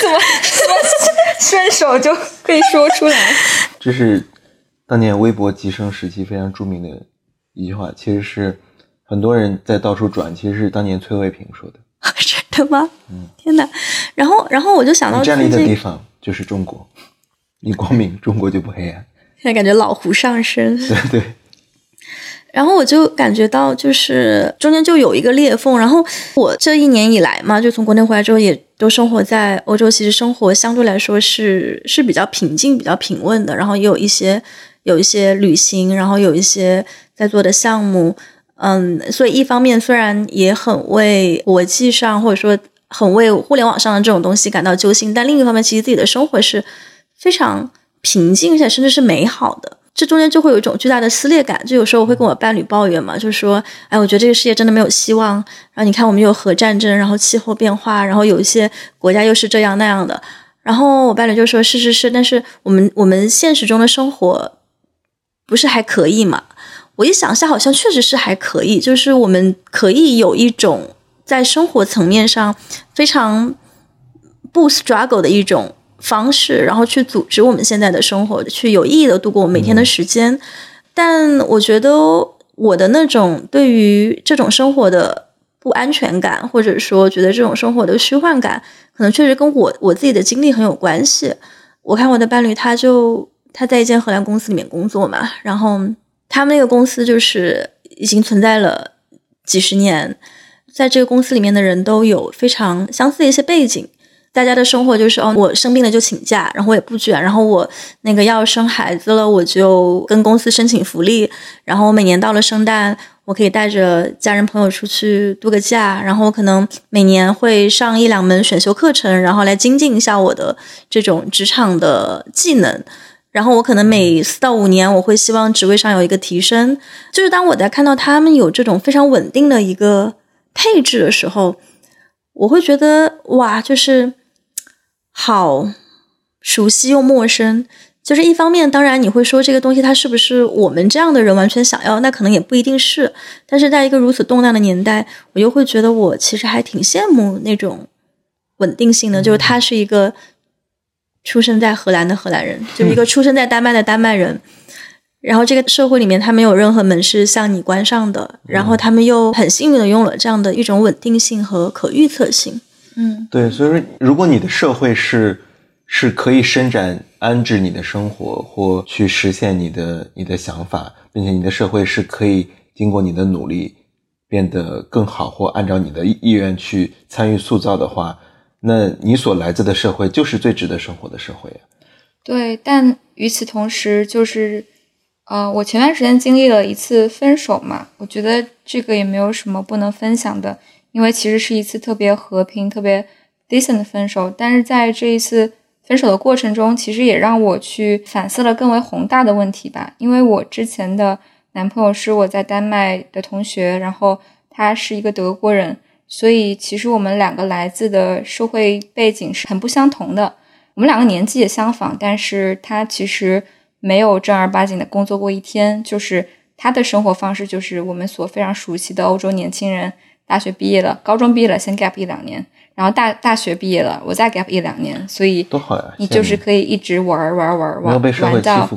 怎么怎么顺手就可以说出来？这是当年微博极盛时期非常著名的一句话，其实是很多人在到处转，其实是当年崔卫平说的。(laughs) 真的吗？嗯。天哪！然后，然后我就想到，站立的地方就是中国。你光明，中国就不黑暗。现在感觉老胡上身。(laughs) 对对。然后我就感觉到，就是中间就有一个裂缝。然后我这一年以来嘛，就从国内回来之后，也都生活在欧洲。其实生活相对来说是是比较平静、比较平稳的。然后也有一些有一些旅行，然后有一些在做的项目。嗯，所以一方面虽然也很为国际上或者说很为互联网上的这种东西感到揪心，但另一方面，其实自己的生活是非常平静，且甚至是美好的。这中间就会有一种巨大的撕裂感。就有时候我会跟我伴侣抱怨嘛，就是说，哎，我觉得这个世界真的没有希望。然后你看，我们有核战争，然后气候变化，然后有一些国家又是这样那样的。然后我伴侣就说：“是是是，但是我们我们现实中的生活不是还可以嘛？”我一想下，好像确实是还可以，就是我们可以有一种在生活层面上非常不 struggle 的一种方式，然后去组织我们现在的生活，去有意义的度过我们每天的时间。但我觉得我的那种对于这种生活的不安全感，或者说觉得这种生活的虚幻感，可能确实跟我我自己的经历很有关系。我看我的伴侣，他就他在一间荷兰公司里面工作嘛，然后。他们那个公司就是已经存在了几十年，在这个公司里面的人都有非常相似的一些背景。大家的生活就是哦，我生病了就请假，然后我也不卷，然后我那个要生孩子了，我就跟公司申请福利，然后我每年到了圣诞，我可以带着家人朋友出去度个假，然后我可能每年会上一两门选修课程，然后来精进一下我的这种职场的技能。然后我可能每四到五年，我会希望职位上有一个提升。就是当我在看到他们有这种非常稳定的一个配置的时候，我会觉得哇，就是好熟悉又陌生。就是一方面，当然你会说这个东西它是不是我们这样的人完全想要？那可能也不一定是。但是在一个如此动荡的年代，我又会觉得我其实还挺羡慕那种稳定性的，就是它是一个。出生在荷兰的荷兰人，就是一个出生在丹麦的丹麦人。然后这个社会里面，他没有任何门是向你关上的。然后他们又很幸运的拥有了这样的一种稳定性和可预测性。嗯，对。所以说，如果你的社会是是可以伸展安置你的生活，或去实现你的你的想法，并且你的社会是可以经过你的努力变得更好，或按照你的意愿去参与塑造的话。那你所来自的社会就是最值得生活的社会啊。对，但与此同时，就是，呃，我前段时间经历了一次分手嘛，我觉得这个也没有什么不能分享的，因为其实是一次特别和平、特别 decent 的分手。但是在这一次分手的过程中，其实也让我去反思了更为宏大的问题吧。因为我之前的男朋友是我在丹麦的同学，然后他是一个德国人。所以，其实我们两个来自的社会背景是很不相同的。我们两个年纪也相仿，但是他其实没有正儿八经的工作过一天。就是他的生活方式，就是我们所非常熟悉的欧洲年轻人。大学毕业了，高中毕业了，先 gap 一两年，然后大大学毕业了，我再 gap 一两年。所以多好呀！你就是可以一直玩玩玩玩玩到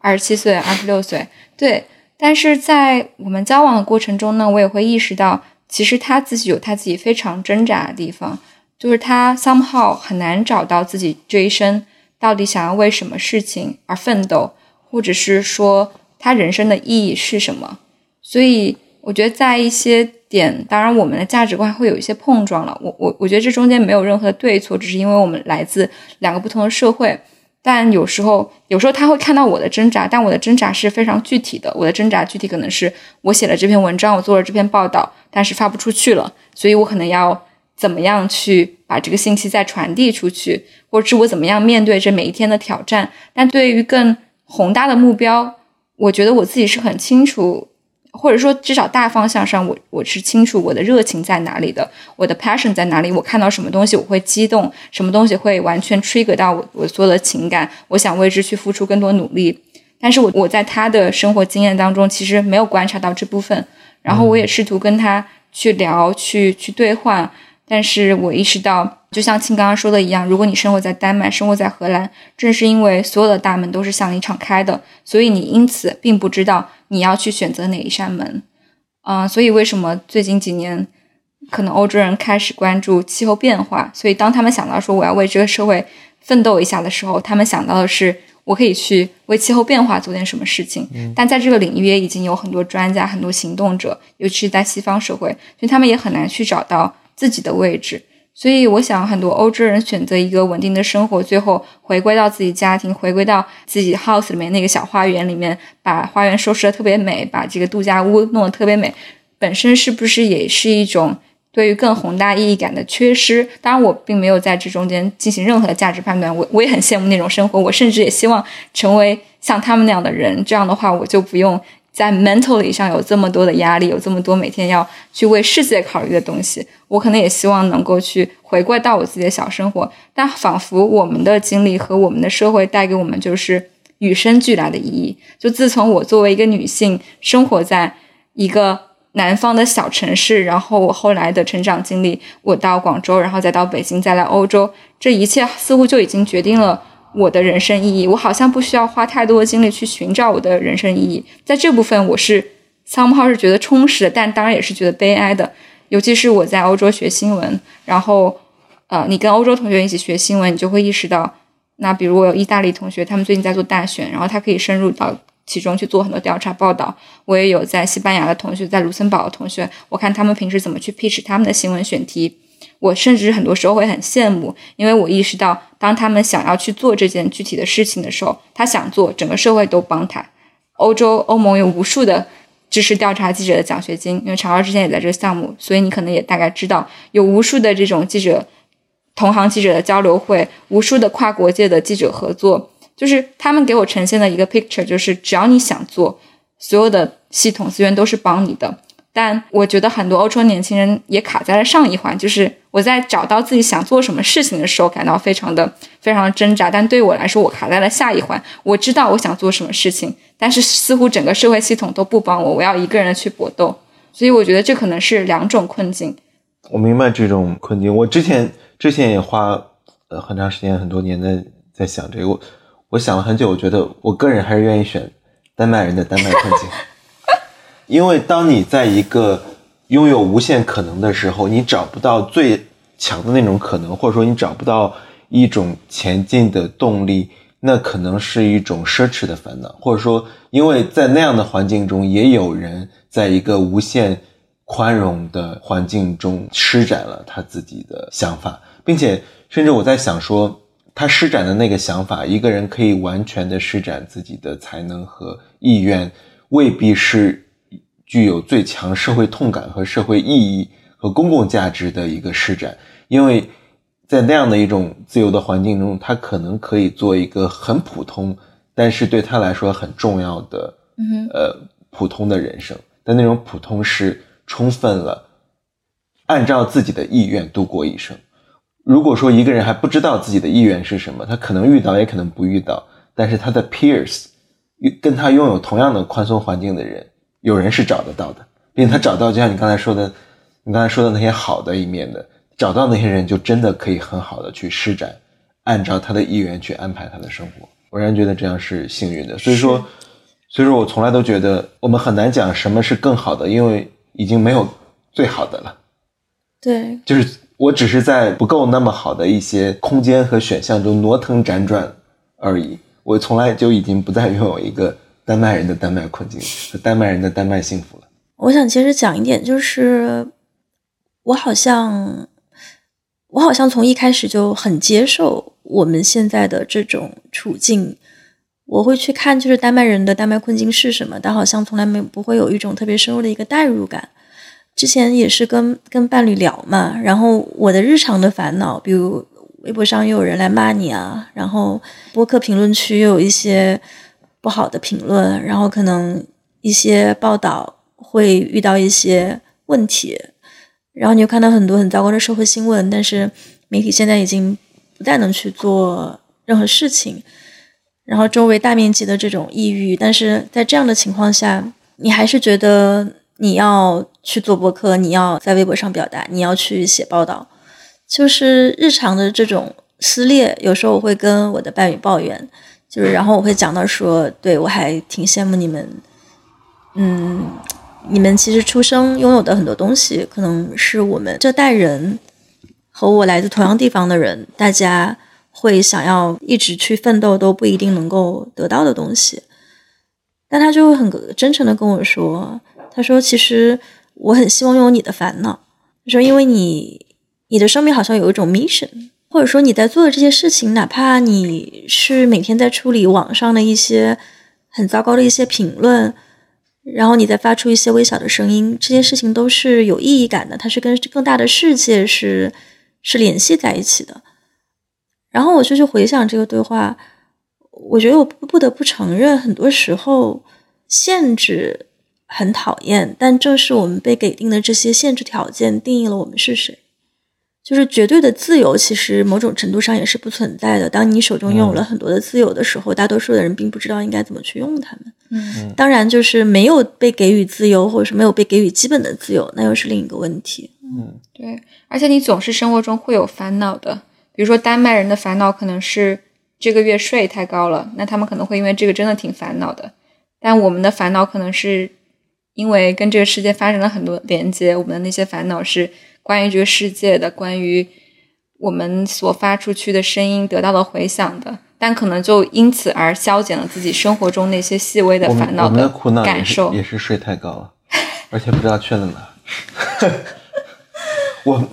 二十七岁、二十六岁。对，但是在我们交往的过程中呢，我也会意识到。其实他自己有他自己非常挣扎的地方，就是他 somehow 很难找到自己这一生到底想要为什么事情而奋斗，或者是说他人生的意义是什么。所以我觉得在一些点，当然我们的价值观会有一些碰撞了。我我我觉得这中间没有任何的对错，只是因为我们来自两个不同的社会。但有时候，有时候他会看到我的挣扎，但我的挣扎是非常具体的。我的挣扎具体可能是我写了这篇文章，我做了这篇报道，但是发不出去了，所以我可能要怎么样去把这个信息再传递出去，或者是我怎么样面对这每一天的挑战。但对于更宏大的目标，我觉得我自己是很清楚。或者说，至少大方向上，我我是清楚我的热情在哪里的，我的 passion 在哪里。我看到什么东西，我会激动；什么东西会完全 trigger 到我我所有的情感，我想为之去付出更多努力。但是我我在他的生活经验当中，其实没有观察到这部分。然后我也试图跟他去聊，去去对话。但是我意识到，就像庆刚刚说的一样，如果你生活在丹麦，生活在荷兰，正是因为所有的大门都是向你敞开的，所以你因此并不知道你要去选择哪一扇门。嗯，所以为什么最近几年，可能欧洲人开始关注气候变化？所以当他们想到说我要为这个社会奋斗一下的时候，他们想到的是我可以去为气候变化做点什么事情。但在这个领域也已经有很多专家、很多行动者，尤其是在西方社会，所以他们也很难去找到。自己的位置，所以我想很多欧洲人选择一个稳定的生活，最后回归到自己家庭，回归到自己 house 里面那个小花园里面，把花园收拾的特别美，把这个度假屋弄得特别美。本身是不是也是一种对于更宏大意义感的缺失？当然，我并没有在这中间进行任何的价值判断。我我也很羡慕那种生活，我甚至也希望成为像他们那样的人。这样的话，我就不用在 mentally 上有这么多的压力，有这么多每天要去为世界考虑的东西。我可能也希望能够去回归到我自己的小生活。但仿佛我们的经历和我们的社会带给我们就是与生俱来的意义。就自从我作为一个女性生活在一个。南方的小城市，然后我后来的成长经历，我到广州，然后再到北京，再来欧洲，这一切似乎就已经决定了我的人生意义。我好像不需要花太多的精力去寻找我的人生意义，在这部分我是 somehow 是觉得充实的，但当然也是觉得悲哀的。尤其是我在欧洲学新闻，然后呃，你跟欧洲同学一起学新闻，你就会意识到，那比如我有意大利同学，他们最近在做大选，然后他可以深入到。其中去做很多调查报道，我也有在西班牙的同学，在卢森堡的同学，我看他们平时怎么去 pitch 他们的新闻选题，我甚至很多时候会很羡慕，因为我意识到，当他们想要去做这件具体的事情的时候，他想做，整个社会都帮他。欧洲欧盟有无数的支持调查记者的奖学金，因为常儿之前也在这个项目，所以你可能也大概知道，有无数的这种记者同行记者的交流会，无数的跨国界的记者合作。就是他们给我呈现的一个 picture，就是只要你想做，所有的系统资源都是帮你的。但我觉得很多欧洲年轻人也卡在了上一环，就是我在找到自己想做什么事情的时候，感到非常的非常的挣扎。但对我来说，我卡在了下一环。我知道我想做什么事情，但是似乎整个社会系统都不帮我，我要一个人去搏斗。所以我觉得这可能是两种困境。我明白这种困境。我之前之前也花呃很长时间、很多年的在想这个。我想了很久，我觉得我个人还是愿意选丹麦人的丹麦困境，(laughs) 因为当你在一个拥有无限可能的时候，你找不到最强的那种可能，或者说你找不到一种前进的动力，那可能是一种奢侈的烦恼，或者说，因为在那样的环境中，也有人在一个无限宽容的环境中施展了他自己的想法，并且，甚至我在想说。他施展的那个想法，一个人可以完全的施展自己的才能和意愿，未必是具有最强社会痛感和社会意义和公共价值的一个施展，因为在那样的一种自由的环境中，他可能可以做一个很普通，但是对他来说很重要的，呃，普通的人生。但那种普通是充分了按照自己的意愿度过一生。如果说一个人还不知道自己的意愿是什么，他可能遇到，也可能不遇到。但是他的 peers，跟他拥有同样的宽松环境的人，有人是找得到的，并且他找到，就像你刚才说的，你刚才说的那些好的一面的，找到那些人，就真的可以很好的去施展，按照他的意愿去安排他的生活。我仍然觉得这样是幸运的。所以说，所以说我从来都觉得我们很难讲什么是更好的，因为已经没有最好的了。对，就是。我只是在不够那么好的一些空间和选项中挪腾辗转而已。我从来就已经不再拥有一个丹麦人的丹麦困境和丹麦人的丹麦幸福了。我想其实讲一点，就是我好像我好像从一开始就很接受我们现在的这种处境。我会去看，就是丹麦人的丹麦困境是什么，但好像从来没不会有一种特别深入的一个代入感。之前也是跟跟伴侣聊嘛，然后我的日常的烦恼，比如微博上又有人来骂你啊，然后播客评论区又有一些不好的评论，然后可能一些报道会遇到一些问题，然后你又看到很多很糟糕的社会新闻，但是媒体现在已经不再能去做任何事情，然后周围大面积的这种抑郁，但是在这样的情况下，你还是觉得。你要去做博客，你要在微博上表达，你要去写报道，就是日常的这种撕裂。有时候我会跟我的伴侣抱怨，就是然后我会讲到说，对我还挺羡慕你们，嗯，你们其实出生拥有的很多东西，可能是我们这代人和我来自同样地方的人，大家会想要一直去奋斗都不一定能够得到的东西。但他就会很真诚的跟我说。他说：“其实我很希望拥有你的烦恼。他说，因为你你的生命好像有一种 mission，或者说你在做的这些事情，哪怕你是每天在处理网上的一些很糟糕的一些评论，然后你再发出一些微小的声音，这些事情都是有意义感的，它是跟更大的世界是是联系在一起的。然后我就去回想这个对话，我觉得我不得不承认，很多时候限制很讨厌，但正是我们被给定的这些限制条件，定义了我们是谁。就是绝对的自由，其实某种程度上也是不存在的。当你手中拥有了很多的自由的时候，大多数的人并不知道应该怎么去用它们。嗯，当然，就是没有被给予自由，或者是没有被给予基本的自由，那又是另一个问题。嗯，对。而且你总是生活中会有烦恼的，比如说丹麦人的烦恼可能是这个月税太高了，那他们可能会因为这个真的挺烦恼的。但我们的烦恼可能是因为跟这个世界发生了很多连接，我们的那些烦恼是。关于这个世界的，关于我们所发出去的声音得到了回响的，但可能就因此而消减了自己生活中那些细微的烦恼的感受。也是睡太高了，而且不知道去了哪。我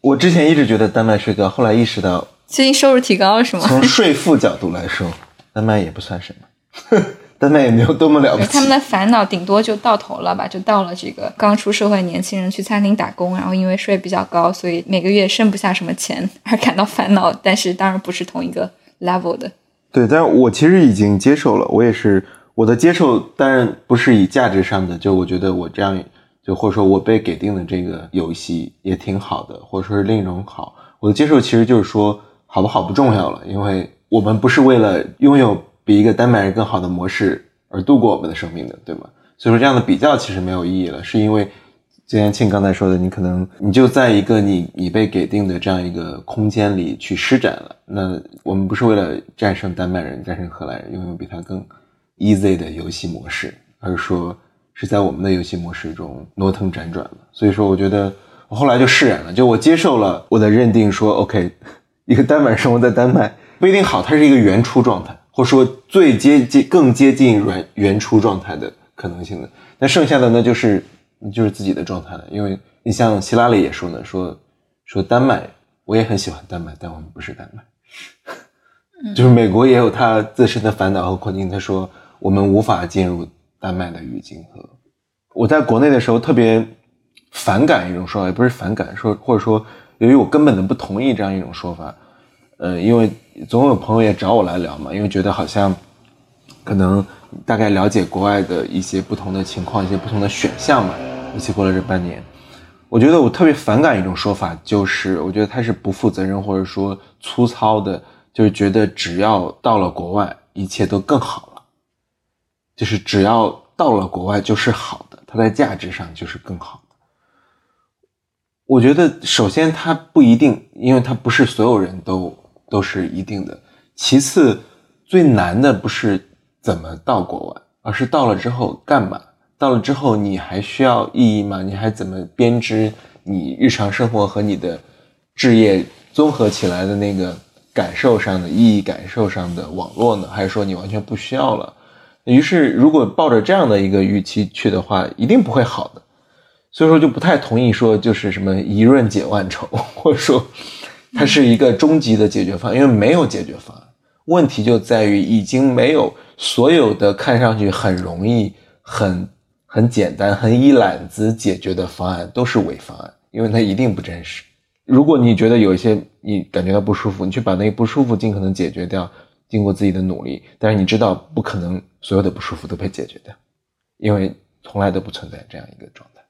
我之前一直觉得丹麦税高，后来意识到最近收入提高了是吗？从税负角度来说，丹麦也不算什么。丹麦也没有多么了不起。他们的烦恼顶多就到头了吧，就到了这个刚出社会年轻人去餐厅打工，然后因为税比较高，所以每个月剩不下什么钱而感到烦恼。但是当然不是同一个 level 的。对，但是我其实已经接受了，我也是我的接受，当然不是以价值上的，就我觉得我这样，就或者说我被给定的这个游戏也挺好的，或者说是另一种好。我的接受其实就是说好不好不重要了，因为我们不是为了拥有。比一个丹麦人更好的模式而度过我们的生命的，对吗？所以说这样的比较其实没有意义了，是因为就像庆刚才说的，你可能你就在一个你你被给定的这样一个空间里去施展了。那我们不是为了战胜丹麦人、战胜荷兰人，拥有比他更 easy 的游戏模式，而是说是在我们的游戏模式中挪腾辗转了。所以说，我觉得我后来就释然了，就我接受了我的认定，说 OK，一个丹麦人生活在丹麦不一定好，它是一个原初状态。或者说最接近、更接近原原初状态的可能性的，那剩下的呢，就是就是自己的状态了。因为你像希拉里也说呢，说说丹麦，我也很喜欢丹麦，但我们不是丹麦。(laughs) 就是美国也有他自身的烦恼和困境。他说我们无法进入丹麦的语境和我在国内的时候特别反感一种说法，也不是反感，说或者说由于我根本的不同意这样一种说法。呃，因为总有朋友也找我来聊嘛，因为觉得好像可能大概了解国外的一些不同的情况、一些不同的选项嘛。一起过了这半年，我觉得我特别反感一种说法，就是我觉得他是不负责任或者说粗糙的，就是觉得只要到了国外，一切都更好了，就是只要到了国外就是好的，它在价值上就是更好的。我觉得首先它不一定，因为它不是所有人都。都是一定的。其次，最难的不是怎么到国外，而是到了之后干嘛？到了之后你还需要意义吗？你还怎么编织你日常生活和你的置业综合起来的那个感受上的意义、感受上的网络呢？还是说你完全不需要了？于是，如果抱着这样的一个预期去的话，一定不会好的。所以说，就不太同意说就是什么一润解万愁，或者说。它是一个终极的解决方案，因为没有解决方案。问题就在于已经没有所有的看上去很容易、很很简单、很一揽子解决的方案都是伪方案，因为它一定不真实。如果你觉得有一些你感觉到不舒服，你去把那个不舒服尽可能解决掉，经过自己的努力，但是你知道不可能所有的不舒服都被解决掉，因为从来都不存在这样一个状态。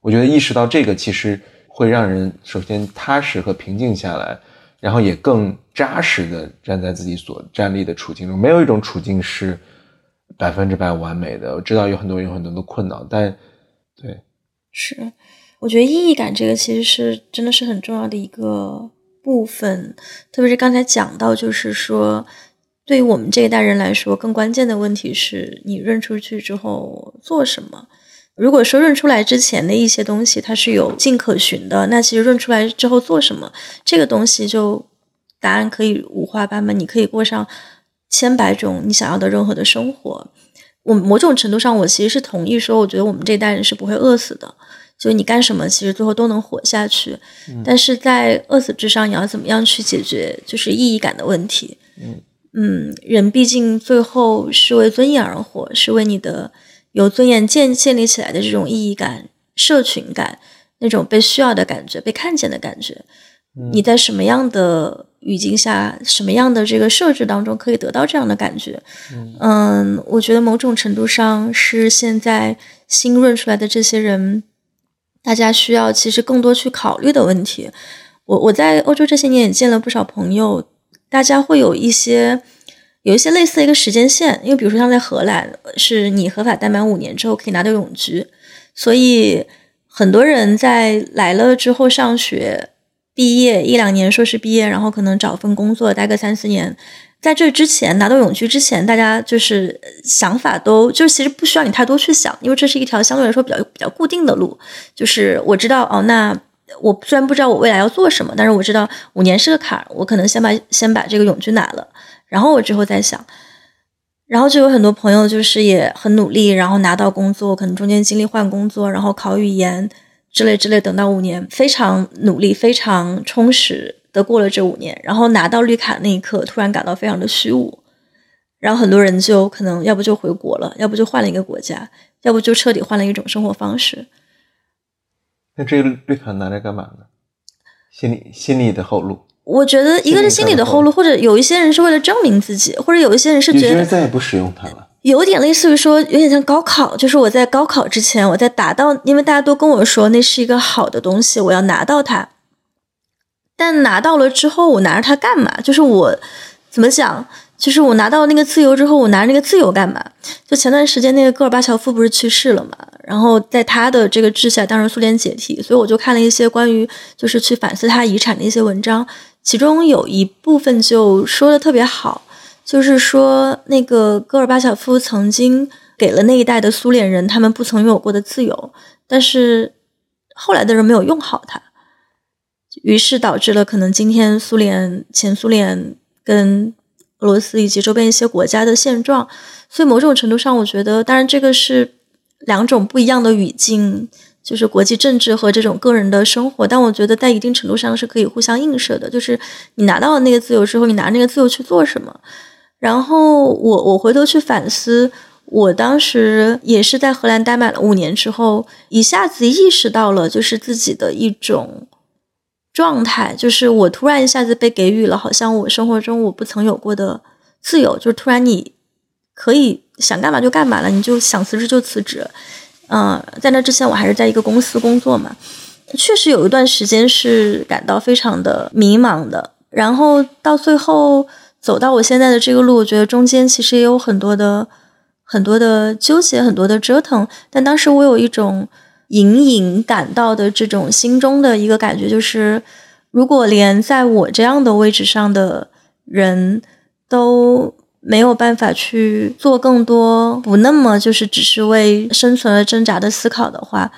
我觉得意识到这个其实。会让人首先踏实和平静下来，然后也更扎实的站在自己所站立的处境中。没有一种处境是百分之百完美的。我知道有很多人有很多的困难，但对，是，我觉得意义感这个其实是真的是很重要的一个部分。特别是刚才讲到，就是说，对于我们这一代人来说，更关键的问题是你认出去之后做什么。如果说认出来之前的一些东西它是有迹可循的，那其实认出来之后做什么，这个东西就答案可以五花八门，你可以过上千百种你想要的任何的生活。我某种程度上，我其实是同意说，我觉得我们这代人是不会饿死的，就你干什么，其实最后都能活下去。但是在饿死之上，你要怎么样去解决就是意义感的问题？嗯，人毕竟最后是为尊严而活，是为你的。由尊严建建立起来的这种意义感、社群感，那种被需要的感觉、被看见的感觉。你在什么样的语境下、什么样的这个设置当中可以得到这样的感觉？嗯，我觉得某种程度上是现在新润出来的这些人，大家需要其实更多去考虑的问题。我我在欧洲这些年也见了不少朋友，大家会有一些有一些类似的一个时间线，因为比如说像在荷兰，是你合法待满五年之后可以拿到永居，所以很多人在来了之后上学。毕业一两年，硕士毕业，然后可能找份工作，待个三四年，在这之前拿到永居之前，大家就是想法都就是其实不需要你太多去想，因为这是一条相对来说比较比较固定的路。就是我知道哦，那我虽然不知道我未来要做什么，但是我知道五年是个坎儿，我可能先把先把这个永居拿了，然后我之后再想。然后就有很多朋友就是也很努力，然后拿到工作，可能中间经历换工作，然后考语言。之类之类，等到五年，非常努力、非常充实的过了这五年，然后拿到绿卡那一刻，突然感到非常的虚无，然后很多人就可能要不就回国了，要不就换了一个国家，要不就彻底换了一种生活方式。那这个绿卡拿来干嘛呢？心理心理的后路。我觉得一个是心理的后路，或者有一些人是为了证明自己，或者有一些人是觉得再也不使用它了。有点类似于说，有点像高考，就是我在高考之前，我在达到，因为大家都跟我说那是一个好的东西，我要拿到它。但拿到了之后，我拿着它干嘛？就是我怎么讲？就是我拿到那个自由之后，我拿着那个自由干嘛？就前段时间那个戈尔巴乔夫不是去世了嘛？然后在他的这个治下，当时苏联解体，所以我就看了一些关于就是去反思他遗产的一些文章，其中有一部分就说的特别好。就是说，那个戈尔巴乔夫曾经给了那一代的苏联人他们不曾拥有过的自由，但是后来的人没有用好它，于是导致了可能今天苏联、前苏联跟俄罗斯以及周边一些国家的现状。所以某种程度上，我觉得，当然这个是两种不一样的语境，就是国际政治和这种个人的生活。但我觉得在一定程度上是可以互相映射的，就是你拿到了那个自由之后，你拿那个自由去做什么？然后我我回头去反思，我当时也是在荷兰待满了五年之后，一下子意识到了就是自己的一种状态，就是我突然一下子被给予了好像我生活中我不曾有过的自由，就是突然你可以想干嘛就干嘛了，你就想辞职就辞职。嗯，在那之前我还是在一个公司工作嘛，确实有一段时间是感到非常的迷茫的，然后到最后。走到我现在的这个路，我觉得中间其实也有很多的、很多的纠结，很多的折腾。但当时我有一种隐隐感到的这种心中的一个感觉，就是如果连在我这样的位置上的人都没有办法去做更多不那么就是只是为生存而挣扎的思考的话。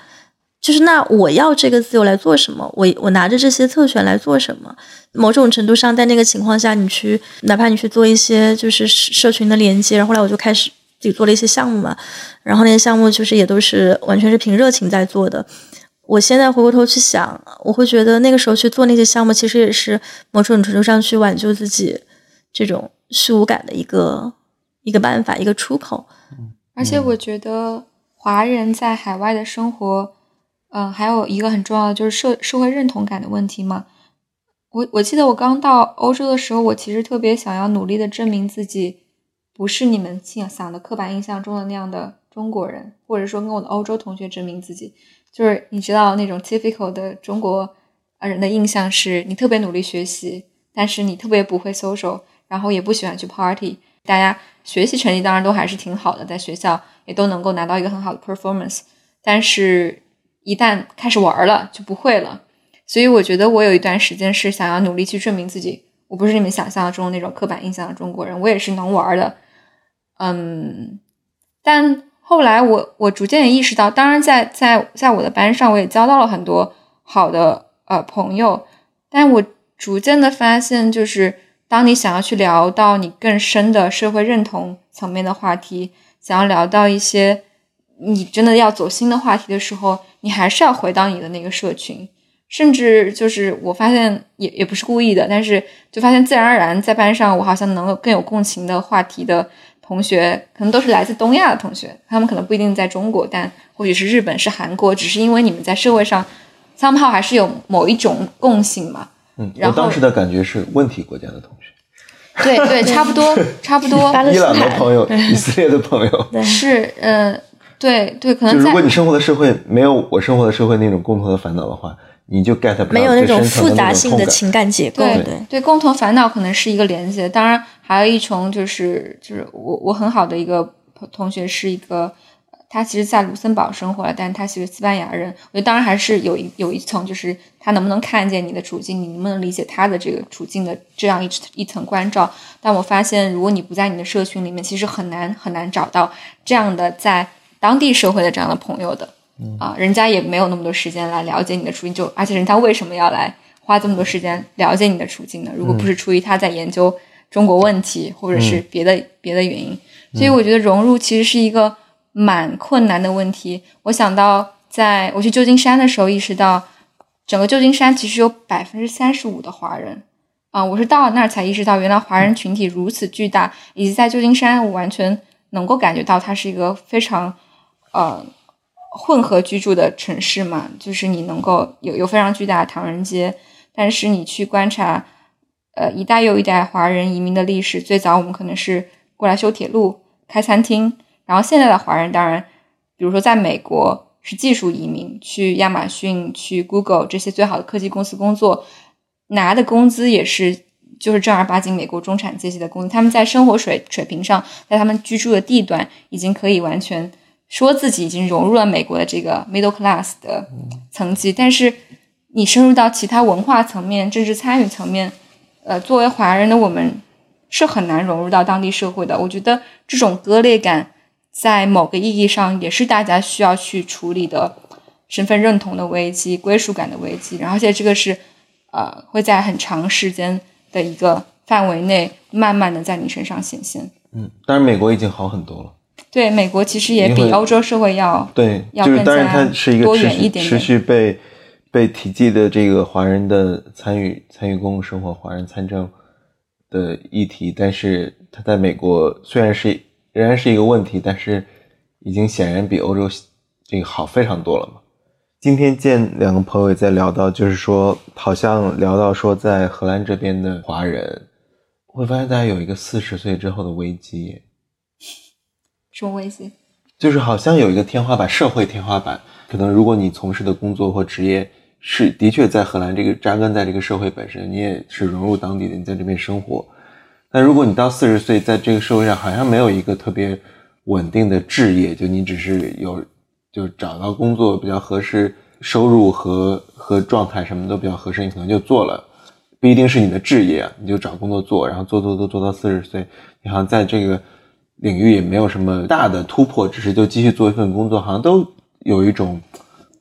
就是那我要这个自由来做什么？我我拿着这些特权来做什么？某种程度上，在那个情况下，你去哪怕你去做一些就是社群的连接，然后来我就开始自己做了一些项目嘛，然后那些项目就是也都是完全是凭热情在做的。我现在回过头去想，我会觉得那个时候去做那些项目，其实也是某种程度上去挽救自己这种虚无感的一个一个办法，一个出口。而且我觉得华人在海外的生活。嗯，还有一个很重要的就是社社会认同感的问题嘛。我我记得我刚到欧洲的时候，我其实特别想要努力的证明自己不是你们想想的刻板印象中的那样的中国人，或者说跟我的欧洲同学证明自己。就是你知道那种 typical 的中国人的印象是你特别努力学习，但是你特别不会 social，然后也不喜欢去 party。大家学习成绩当然都还是挺好的，在学校也都能够拿到一个很好的 performance，但是。一旦开始玩了，就不会了。所以我觉得我有一段时间是想要努力去证明自己，我不是你们想象中那种刻板印象的中国人，我也是能玩的。嗯，但后来我我逐渐也意识到，当然在在在我的班上，我也交到了很多好的呃朋友，但我逐渐的发现，就是当你想要去聊到你更深的社会认同层面的话题，想要聊到一些你真的要走心的话题的时候。你还是要回到你的那个社群，甚至就是我发现也也不是故意的，但是就发现自然而然在班上，我好像能够更有共情的话题的同学可能都是来自东亚的同学，他们可能不一定在中国，但或许是日本、是韩国，只是因为你们在社会上，somehow 还是有某一种共性嘛。嗯，然后我当时的感觉是问题国家的同学，对对，(laughs) 差不多差不多。(laughs) 巴勒伊朗的斯坦朋友、以色列的朋友。对。是呃，对对，可能在如果你生活的社会没有我生活的社会那种共同的烦恼的话，你就 get 不到没有那种最深层复杂性的那种痛感。情感结构，对。对，对，共同烦恼可能是一个连接，当然还有一重就是就是我我很好的一个同学是一个，他其实在卢森堡生活了，但是他其实西班牙人。我觉得当然还是有一有一层，就是他能不能看见你的处境，你能不能理解他的这个处境的这样一一层关照。但我发现，如果你不在你的社群里面，其实很难很难找到这样的在当地社会的这样的朋友的。啊，人家也没有那么多时间来了解你的处境，就而且人家为什么要来花这么多时间了解你的处境呢？如果不是出于他在研究中国问题，或者是别的、别的原因，所以我觉得融入其实是一个蛮困难的问题。我想到在我去旧金山的时候，意识到整个旧金山其实有百分之三十五的华人。啊，我是到了那儿才意识到，原来华人群体如此巨大，以及在旧金山，我完全能够感觉到它是一个非常呃混合居住的城市嘛，就是你能够有有非常巨大的唐人街，但是你去观察，呃，一代又一代华人移民的历史，最早我们可能是过来修铁路、开餐厅，然后现在的华人当然，比如说在美国是技术移民，去亚马逊、去 Google 这些最好的科技公司工作，拿的工资也是就是正儿八经美国中产阶级的工资，他们在生活水水平上，在他们居住的地段已经可以完全。说自己已经融入了美国的这个 middle class 的层级，但是你深入到其他文化层面、政治参与层面，呃，作为华人的我们是很难融入到当地社会的。我觉得这种割裂感在某个意义上也是大家需要去处理的身份认同的危机、归属感的危机，然后而且这个是呃会在很长时间的一个范围内慢慢的在你身上显现。嗯，当然美国已经好很多了。对，美国其实也比欧洲社会要对，要更就是当然加它是一个多持续被被提及的这个华人的参与参与公共生活、华人参政的议题，但是它在美国虽然是仍然是一个问题，但是已经显然比欧洲这个好非常多了嘛。今天见两个朋友也在聊到，就是说好像聊到说在荷兰这边的华人，会发现大家有一个四十岁之后的危机。什么危机？(laughs) 就是好像有一个天花板，社会天花板。可能如果你从事的工作或职业是的确在荷兰这个扎根在这个社会本身，你也是融入当地的，你在这边生活。但如果你到四十岁，在这个社会上好像没有一个特别稳定的置业，就你只是有就找到工作比较合适，收入和和状态什么都比较合适，你可能就做了，不一定是你的置业，你就找工作做，然后做做做做到四十岁，你好像在这个领域也没有什么大的突破，只是就继续做一份工作，好像都有一种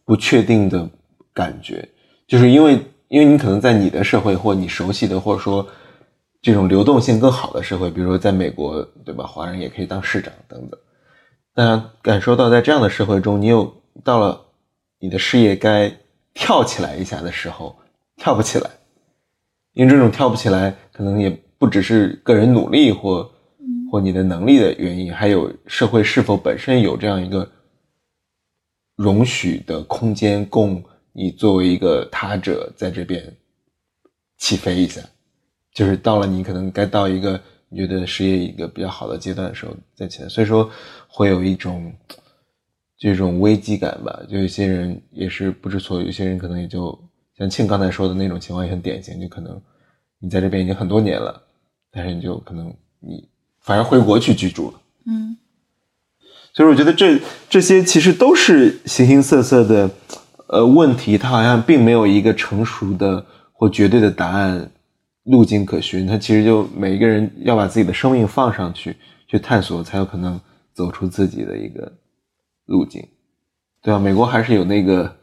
不确定的感觉，就是因为因为你可能在你的社会或你熟悉的或者说这种流动性更好的社会，比如说在美国，对吧？华人也可以当市长等等，但感受到在这样的社会中，你有到了你的事业该跳起来一下的时候，跳不起来，因为这种跳不起来，可能也不只是个人努力或或你的能力的原因，还有社会是否本身有这样一个容许的空间，供你作为一个他者在这边起飞一下，就是到了你可能该到一个你觉得事业一个比较好的阶段的时候再起来，所以说会有一种这种危机感吧。就有些人也是不知所措，有些人可能也就像庆刚才说的那种情况也很典型，就可能你在这边已经很多年了，但是你就可能你反而回国去居住了。嗯，所以我觉得这这些其实都是形形色色的呃问题，它好像并没有一个成熟的或绝对的答案路径可循。他其实就每一个人要把自己的生命放上去去探索，才有可能走出自己的一个路径，对啊？美国还是有那个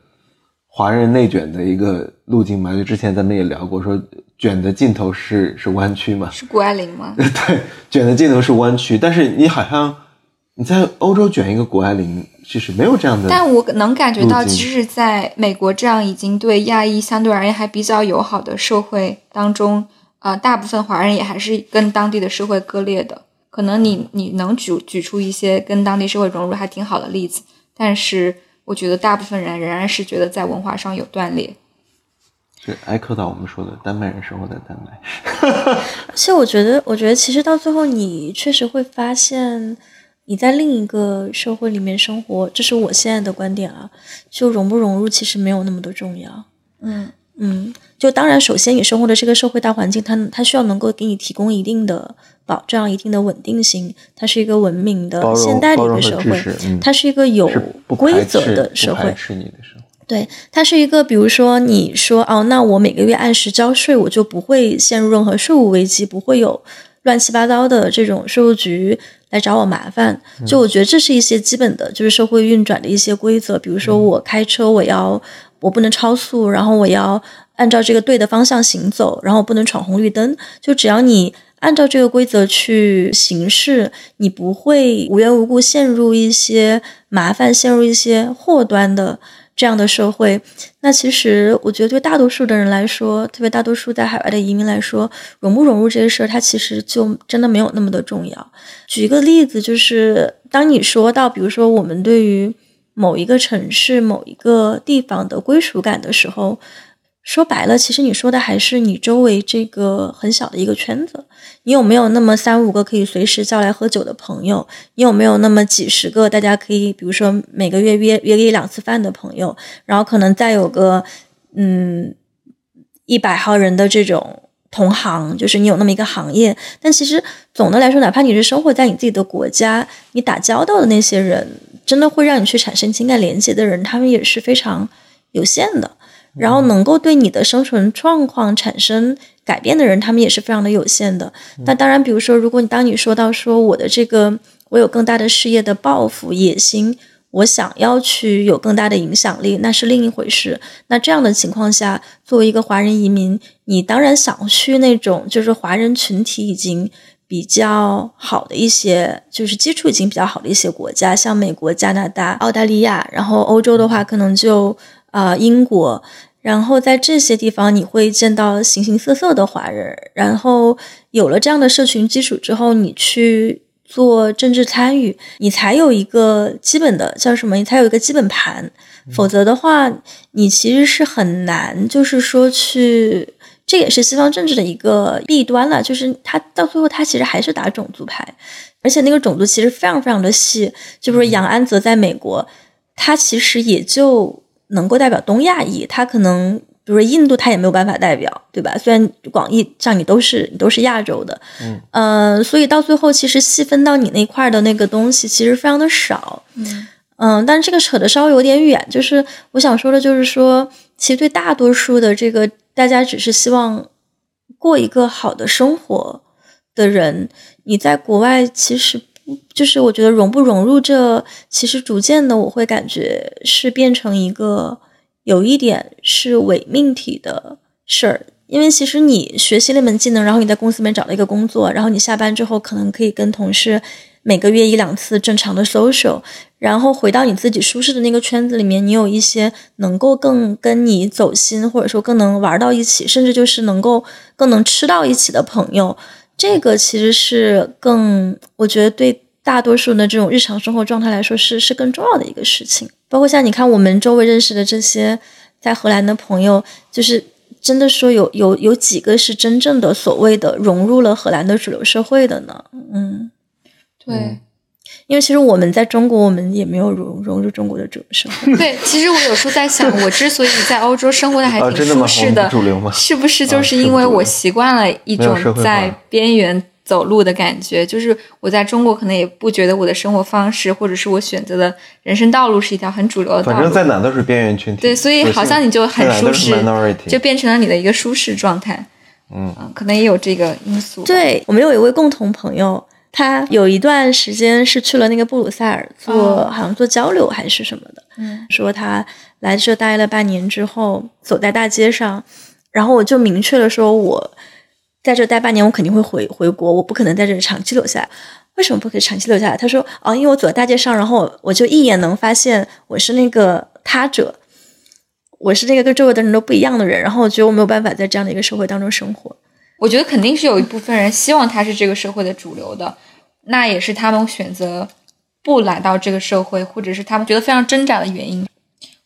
华人内卷的一个路径嘛，就之前咱们也聊过，说卷的尽头是是弯曲嘛，是谷爱凌吗？(laughs) 对，卷的尽头是弯曲，但是你好像你在欧洲卷一个谷爱凌，其实没有这样的。但我能感觉到，其实在美国这样已经对亚裔相对而言还比较友好的社会当中，呃，大部分华人也还是跟当地的社会割裂的。可能你你能举举出一些跟当地社会融入还挺好的例子，但是我觉得大部分人仍然是觉得在文化上有断裂。是挨克到我们说的丹麦人生活在丹麦。(laughs) 而且我觉得，我觉得其实到最后，你确实会发现，你在另一个社会里面生活，这是我现在的观点啊。就融不融入，其实没有那么的重要。嗯嗯，就当然，首先你生活的这个社会大环境，它它需要能够给你提供一定的保障、一定的稳定性。它是一个文明的现代的一个社会它是一个有规则的社会不排。斥你的生活。对，它是一个，比如说你说哦，那我每个月按时交税，我就不会陷入任何税务危机，不会有乱七八糟的这种税务局来找我麻烦。就我觉得这是一些基本的，就是社会运转的一些规则。比如说我开车，我要我不能超速，然后我要按照这个对的方向行走，然后不能闯红绿灯。就只要你按照这个规则去行事，你不会无缘无故陷入一些麻烦，陷入一些祸端的。这样的社会，那其实我觉得对大多数的人来说，特别大多数在海外的移民来说，融不融入这些事儿，它其实就真的没有那么的重要。举一个例子，就是当你说到，比如说我们对于某一个城市、某一个地方的归属感的时候，说白了，其实你说的还是你周围这个很小的一个圈子。你有没有那么三五个可以随时叫来喝酒的朋友？你有没有那么几十个大家可以，比如说每个月约约个一两次饭的朋友？然后可能再有个嗯一百号人的这种同行，就是你有那么一个行业。但其实总的来说，哪怕你是生活在你自己的国家，你打交道的那些人，真的会让你去产生情感连接的人，他们也是非常有限的。然后能够对你的生存状况产生改变的人，他们也是非常的有限的。那当然，比如说，如果你当你说到说我的这个，我有更大的事业的抱负、野心，我想要去有更大的影响力，那是另一回事。那这样的情况下，作为一个华人移民，你当然想去那种就是华人群体已经比较好的一些，就是基础已经比较好的一些国家，像美国、加拿大、澳大利亚，然后欧洲的话，可能就呃英国。然后在这些地方，你会见到形形色色的华人。然后有了这样的社群基础之后，你去做政治参与，你才有一个基本的叫什么？你才有一个基本盘。否则的话，你其实是很难，就是说去。这也是西方政治的一个弊端了，就是他到最后他其实还是打种族牌，而且那个种族其实非常非常的细。就比如杨安泽在美国，他其实也就。能够代表东亚裔，他可能比如说印度，他也没有办法代表，对吧？虽然广义上你都是你都是亚洲的，嗯，呃，所以到最后其实细分到你那块的那个东西其实非常的少，嗯嗯，但是这个扯的稍微有点远，就是我想说的就是说，其实对大多数的这个大家只是希望过一个好的生活的人，你在国外其实。就是我觉得融不融入这，其实逐渐的我会感觉是变成一个有一点是伪命题的事儿。因为其实你学习了一门技能，然后你在公司里面找了一个工作，然后你下班之后可能可以跟同事每个月一两次正常的 social，然后回到你自己舒适的那个圈子里面，你有一些能够更跟你走心，或者说更能玩到一起，甚至就是能够更能吃到一起的朋友。这个其实是更，我觉得对大多数的这种日常生活状态来说是是更重要的一个事情。包括像你看我们周围认识的这些在荷兰的朋友，就是真的说有有有几个是真正的所谓的融入了荷兰的主流社会的呢？嗯，对，因为其实我们在中国，我们也没有融融入中国的这种生活。对，其实我有时候在想，我之所以在欧洲生活的还啊，挺？舒适的，我们主流吗？是不是就啊是因为我习惯了一种在边缘走路的感觉？就是我在中国可能也不觉得我的生活方式或者是我选择的人生道路是一条很主流的道路。反正在哪都是边缘群体。对，所以好像你就很舒适，就变成了你的一个舒适状态。嗯嗯，可能也有这个因素。，对我们有一位共同朋友，他有一段时间是去了那个布鲁塞尔做，哦好像做交流还是什么的。嗯说他来这待了半年之后，走在大街上，然后我就明确了说，我在这待半年，我肯定会回回国，我不可能在这里长期留下来。为什么不可以长期留下来？他说：“哦，因为我走在大街上，然后我就一眼能发现我是那个他者，我是那个跟周围的人都不一样的人，然后我觉得我没有办法在这样的一个社会当中生活。我觉得肯定是有一部分人希望他是这个社会的主流的。那也是他们选择不来到这个社会，或者是他们觉得非常挣扎的原因。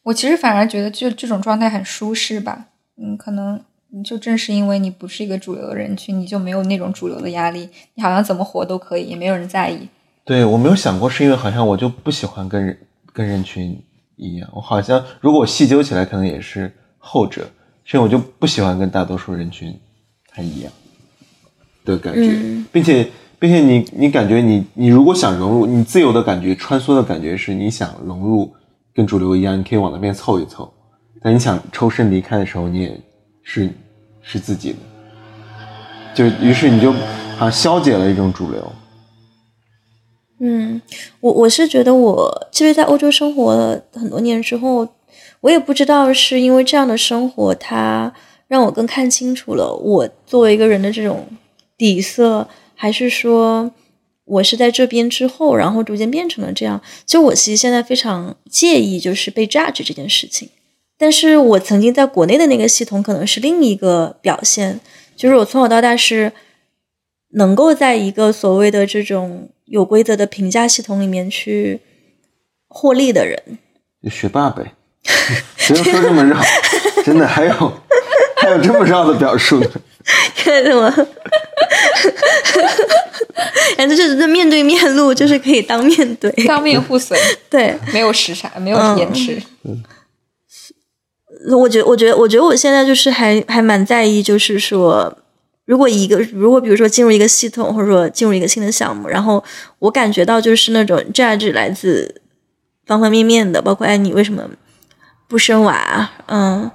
我其实反而觉得，就这种状态很舒适吧。嗯，可能就正是因为你不是一个主流的人群，你就没有那种主流的压力，你好像怎么活都可以，也没有人在意。对我没有想过，是因为好像我就不喜欢跟人跟人群一样。我好像如果我细究起来，可能也是后者，是因为我就不喜欢跟大多数人群太一样的感觉，并且并且你你感觉你你如果想融入，你自由的感觉、穿梭的感觉是你想融入跟主流一样，你可以往那边凑一凑。但你想抽身离开的时候，你也是是自己的，就于是你就好像消解了一种主流。嗯，我我是觉得我其实，在欧洲生活了很多年之后，我也不知道是因为这样的生活，它让我更看清楚了我作为一个人的这种底色，还是说我是在这边之后，然后逐渐变成了这样。就我其实现在非常介意就是被 judge 这件事情，但是我曾经在国内的那个系统可能是另一个表现，就是我从小到大是能够在一个所谓的这种。有规则的评价系统里面去获利的人，学霸呗，(laughs) 不用说这么绕，真的还有还有这么绕的表述呢？(laughs) 看什么？(laughs) 反正就是面对面录，就是可以当面对，当面互损，(laughs) 对，没有时差，没有延迟。嗯，我觉我觉得，我觉得我现在就是还还蛮在意，就是说。如果一个，如果比如说进入一个系统，或者说进入一个新的项目，然后我感觉到就是那种 judge 来自方方面面的，包括哎，你为什么不生娃？嗯，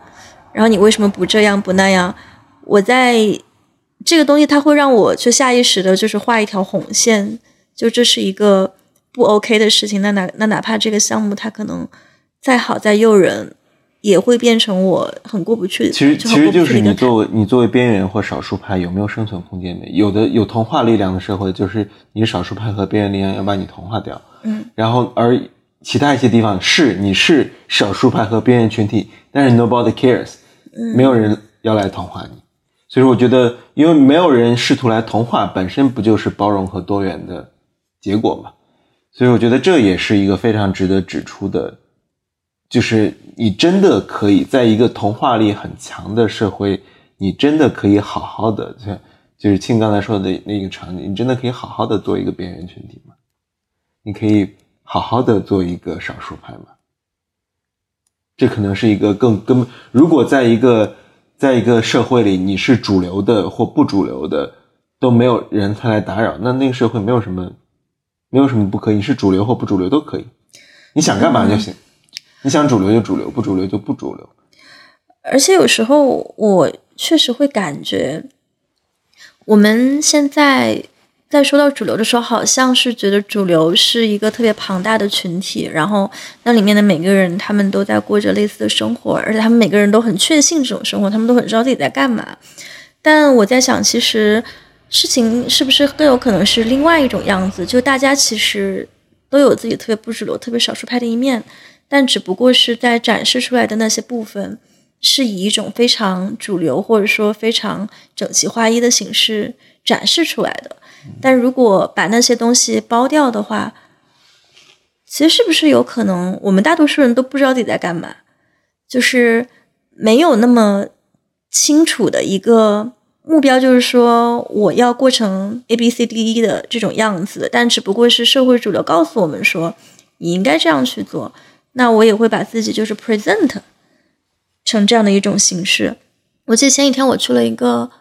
然后你为什么不这样不那样？我在这个东西，它会让我就下意识的就是画一条红线，就这是一个不 OK 的事情。那哪那哪怕这个项目它可能再好再诱人。也会变成我很过不去。其实其实就是你作为你作为边缘或少数派有没有生存空间的？有的有同化力量的社会，就是你少数派和边缘力量要把你同化掉。嗯。然后而其他一些地方是你是少数派和边缘群体，但是 nobody cares，没有人要来同化你。所以说，我觉得，因为没有人试图来同化，本身不就是包容和多元的结果嘛？所以我觉得这也是一个非常值得指出的。就是你真的可以在一个同化力很强的社会，你真的可以好好的，就就是庆刚才说的那个场景，你真的可以好好的做一个边缘群体吗？你可以好好的做一个少数派吗？这可能是一个更根本。如果在一个在一个社会里，你是主流的或不主流的，都没有人他来打扰，那那个社会没有什么，没有什么不可以，是主流或不主流都可以，你想干嘛就行。你想主流就主流，不主流就不主流。而且有时候我确实会感觉，我们现在在说到主流的时候，好像是觉得主流是一个特别庞大的群体，然后那里面的每个人他们都在过着类似的生活，而且他们每个人都很确信这种生活，他们都很知道自己在干嘛。但我在想，其实事情是不是更有可能是另外一种样子？就大家其实都有自己特别不主流、特别少数派的一面。但只不过是在展示出来的那些部分，是以一种非常主流或者说非常整齐划一的形式展示出来的。但如果把那些东西剥掉的话，其实是不是有可能我们大多数人都不知道自己在干嘛？就是没有那么清楚的一个目标，就是说我要过成 A B C D E 的这种样子。但只不过是社会主流告诉我们说，你应该这样去做。那我也会把自己就是 present 成这样的一种形式。我记得前几天我去了一个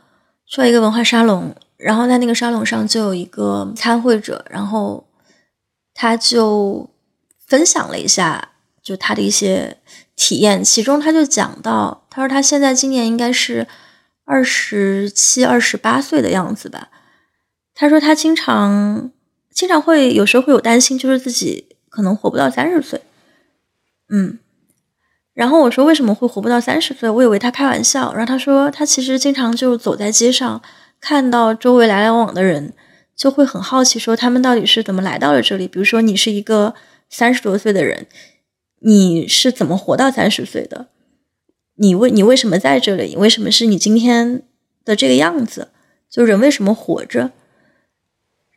去了一个文化沙龙，然后在那个沙龙上就有一个参会者，然后他就分享了一下就他的一些体验，其中他就讲到，他说他现在今年应该是二十七、二十八岁的样子吧。他说他经常经常会有时候会有担心，就是自己可能活不到三十岁。嗯，然后我说为什么会活不到三十岁？我以为他开玩笑。然后他说他其实经常就走在街上，看到周围来来往往的人，就会很好奇，说他们到底是怎么来到了这里。比如说你是一个三十多岁的人，你是怎么活到三十岁的？你为你为什么在这里？为什么是你今天的这个样子？就人为什么活着？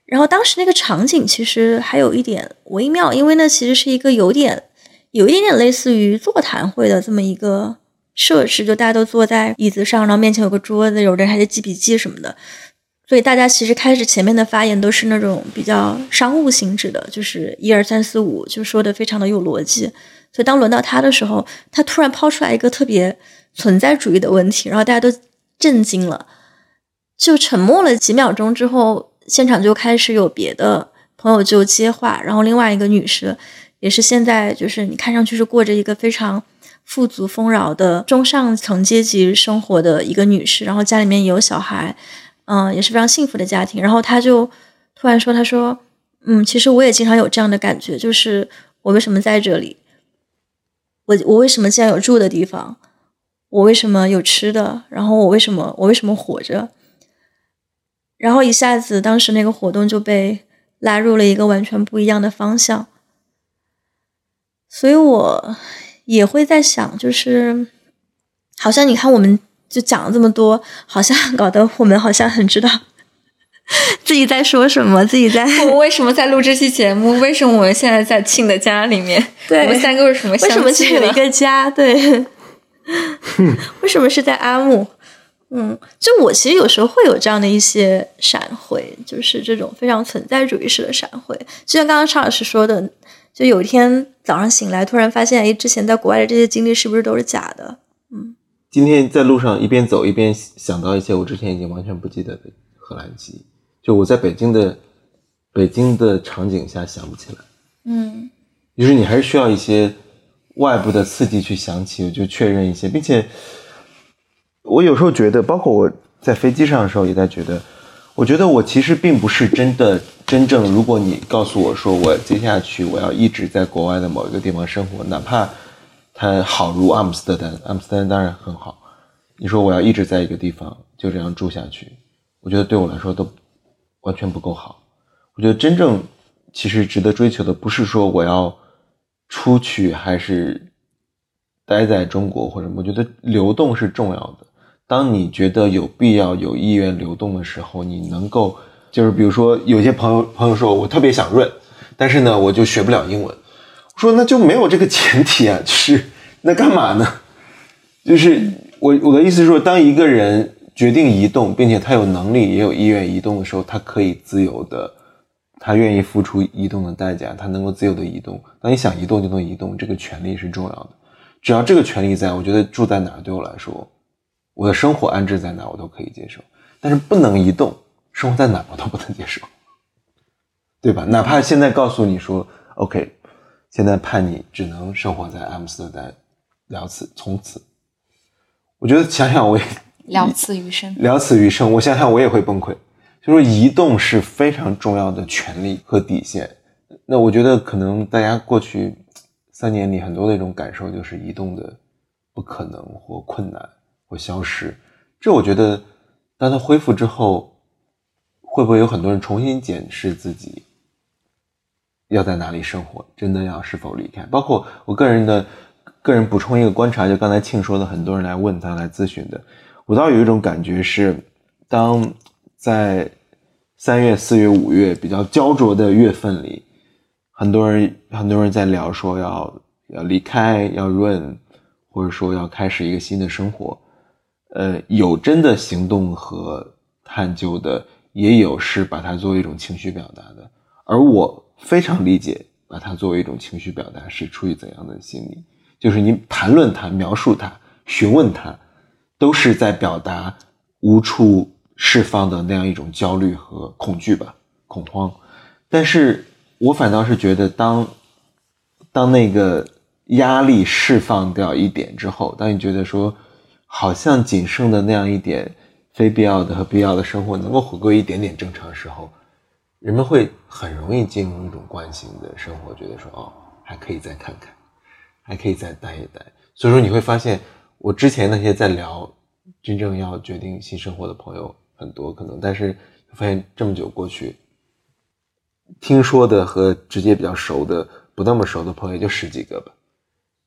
然后当时那个场景其实还有一点微妙，因为那其实是一个有点有一点点类似于座谈会的这么一个设施，就大家都坐在椅子上，然后面前有个桌子，有人还在记笔记什么的。所以大家其实开始前面的发言都是那种比较商务性质的，就是一二三四五，就说的非常的有逻辑。所以当轮到他的时候，他突然抛出来一个特别存在主义的问题，然后大家都震惊了，就沉默了几秒钟之后，现场就开始有别的朋友就接话，然后另外一个女士也是现在就是你看上去是过着一个非常富足丰饶的中上层阶级生活的一个女士，然后家里面也有小孩。嗯，也是非常幸福的家庭。然后她就突然说：“她说，嗯，其实我也经常有这样的感觉，就是我为什么在这里？我我为什么竟然有住的地方？我为什么有吃的？然后我为什么我为什么活着？然后一下子，当时那个活动就被拉入了一个完全不一样的方向。所以我也会在想，就是好像你看我们。”就讲了这么多，好像搞得我们好像很知道自己在说什么，自己在。我们为什么在录这期节目？为什么我们现在在庆的家里面？对，我们三个为什么？为什么只有一个家？对。为什么是在阿木？嗯，就我其实有时候会有这样的一些闪回，就是这种非常存在主义式的闪回。就像刚刚常老师说的，就有一天早上醒来，突然发现，哎，之前在国外的这些经历是不是都是假的？嗯。今天在路上一边走一边想到一些我之前已经完全不记得的荷兰记忆，就我在北京的北京的场景下想不起来，嗯，就是你还是需要一些外部的刺激去想起，就确认一些，并且我有时候觉得，包括我在飞机上的时候也在觉得，我觉得我其实并不是真的真正，如果你告诉我说我接下去我要一直在国外的某一个地方生活，哪怕。它好如阿姆斯特丹，阿姆斯特丹当然很好。你说我要一直在一个地方就这样住下去，我觉得对我来说都完全不够好。我觉得真正其实值得追求的，不是说我要出去还是待在中国或者，我觉得流动是重要的。当你觉得有必要、有意愿流动的时候，你能够就是比如说，有些朋友朋友说我特别想润，但是呢，我就学不了英文。我说那就没有这个前提啊，就是那干嘛呢？(laughs) 就是我我的意思是说，当一个人决定移动，并且他有能力也有意愿移动的时候，他可以自由的，他愿意付出移动的代价，他能够自由的移动。当你想移动就能移动，这个权利是重要的。只要这个权利在，我觉得住在哪对我来说，我的生活安置在哪我都可以接受。但是不能移动，生活在哪我都不能接受，对吧？哪怕现在告诉你说，OK。现在判你只能生活在阿姆斯特丹，了此从此。我觉得想想我也了此余生，了此余生。我想想我也会崩溃。就说移动是非常重要的权利和底线。那我觉得可能大家过去三年里很多的一种感受就是移动的不可能或困难或消失。这我觉得当它恢复之后，会不会有很多人重新检视自己？要在哪里生活？真的要是否离开？包括我个人的个人补充一个观察，就刚才庆说的，很多人来问他来咨询的，我倒有一种感觉是，当在三月、四月、五月比较焦灼的月份里，很多人很多人在聊说要要离开，要润，或者说要开始一个新的生活，呃，有真的行动和探究的，也有是把它作为一种情绪表达的，而我。非常理解，把它作为一种情绪表达是出于怎样的心理？就是你谈论它、描述它、询问它，都是在表达无处释放的那样一种焦虑和恐惧吧，恐慌。但是我反倒是觉得，当当那个压力释放掉一点之后，当你觉得说，好像仅剩的那样一点非必要的和必要的生活能够回归一点点正常时候。人们会很容易进入一种惯性的生活，觉得说哦，还可以再看看，还可以再待一待。所以说你会发现，我之前那些在聊真正要决定新生活的朋友很多，可能，但是发现这么久过去，听说的和直接比较熟的不那么熟的朋友就十几个吧，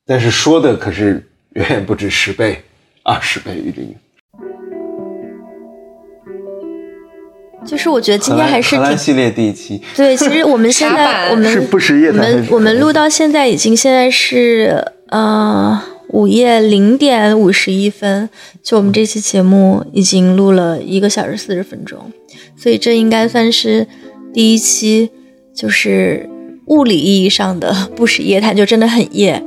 但是说的可是远远不止十倍、二十倍于这个。就是我觉得今天还是挺荷兰系列第一期，对。其实我们现在 (laughs) 我们是不实业我们我们录到现在已经现在是呃午夜零点五十一分，就我们这期节目已经录了一个小时四十分钟，所以这应该算是第一期，就是物理意义上的 (laughs) 不实夜谈，就真的很夜。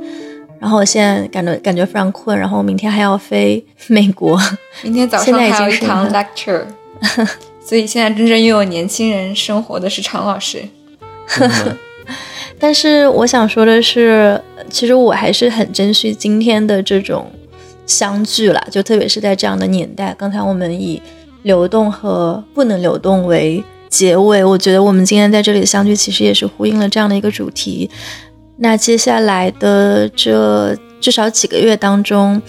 然后我现在感觉感觉非常困，然后明天还要飞美国，(laughs) 明天早上还有一堂 lecture，(laughs) 所以现在真正拥有年轻人生活的是常老师。嗯 (laughs) 但是我想说的是，其实我还是很珍惜今天的这种相聚啦，就特别是在这样的年代。刚才我们以流动和不能流动为结尾，我觉得我们今天在这里相聚，其实也是呼应了这样的一个主题。那接下来的这至少几个月当中，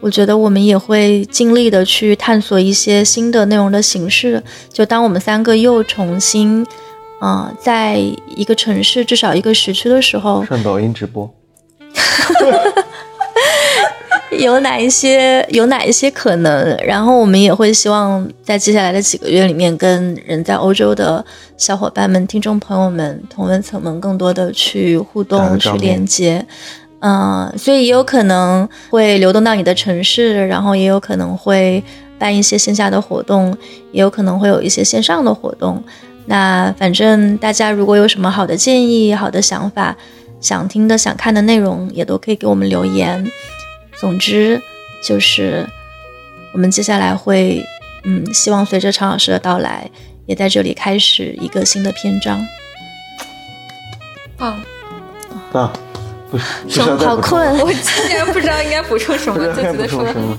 我觉得我们也会尽力的去探索一些新的内容的形式。就当我们三个又重新，嗯、在一个城市至少一个时区的时候，上抖音直播，(laughs) (laughs) 有哪一些有哪一些可能？然后我们也会希望在接下来的几个月里面，跟人在欧洲的小伙伴们、听众朋友们、同文层们更多的去互动、去连接。嗯，所以也有可能会流动到你的城市，然后也有可能会办一些线下的活动，也有可能会有一些线上的活动。那反正大家如果有什么好的建议、好的想法、想听的、想看的内容，也都可以给我们留言。总之，就是我们接下来会，嗯，希望随着常老师的到来，也在这里开始一个新的篇章。棒！啊，不不需要再好困，(laughs) 我竟然不知道应该补充什么，就觉得说充什么。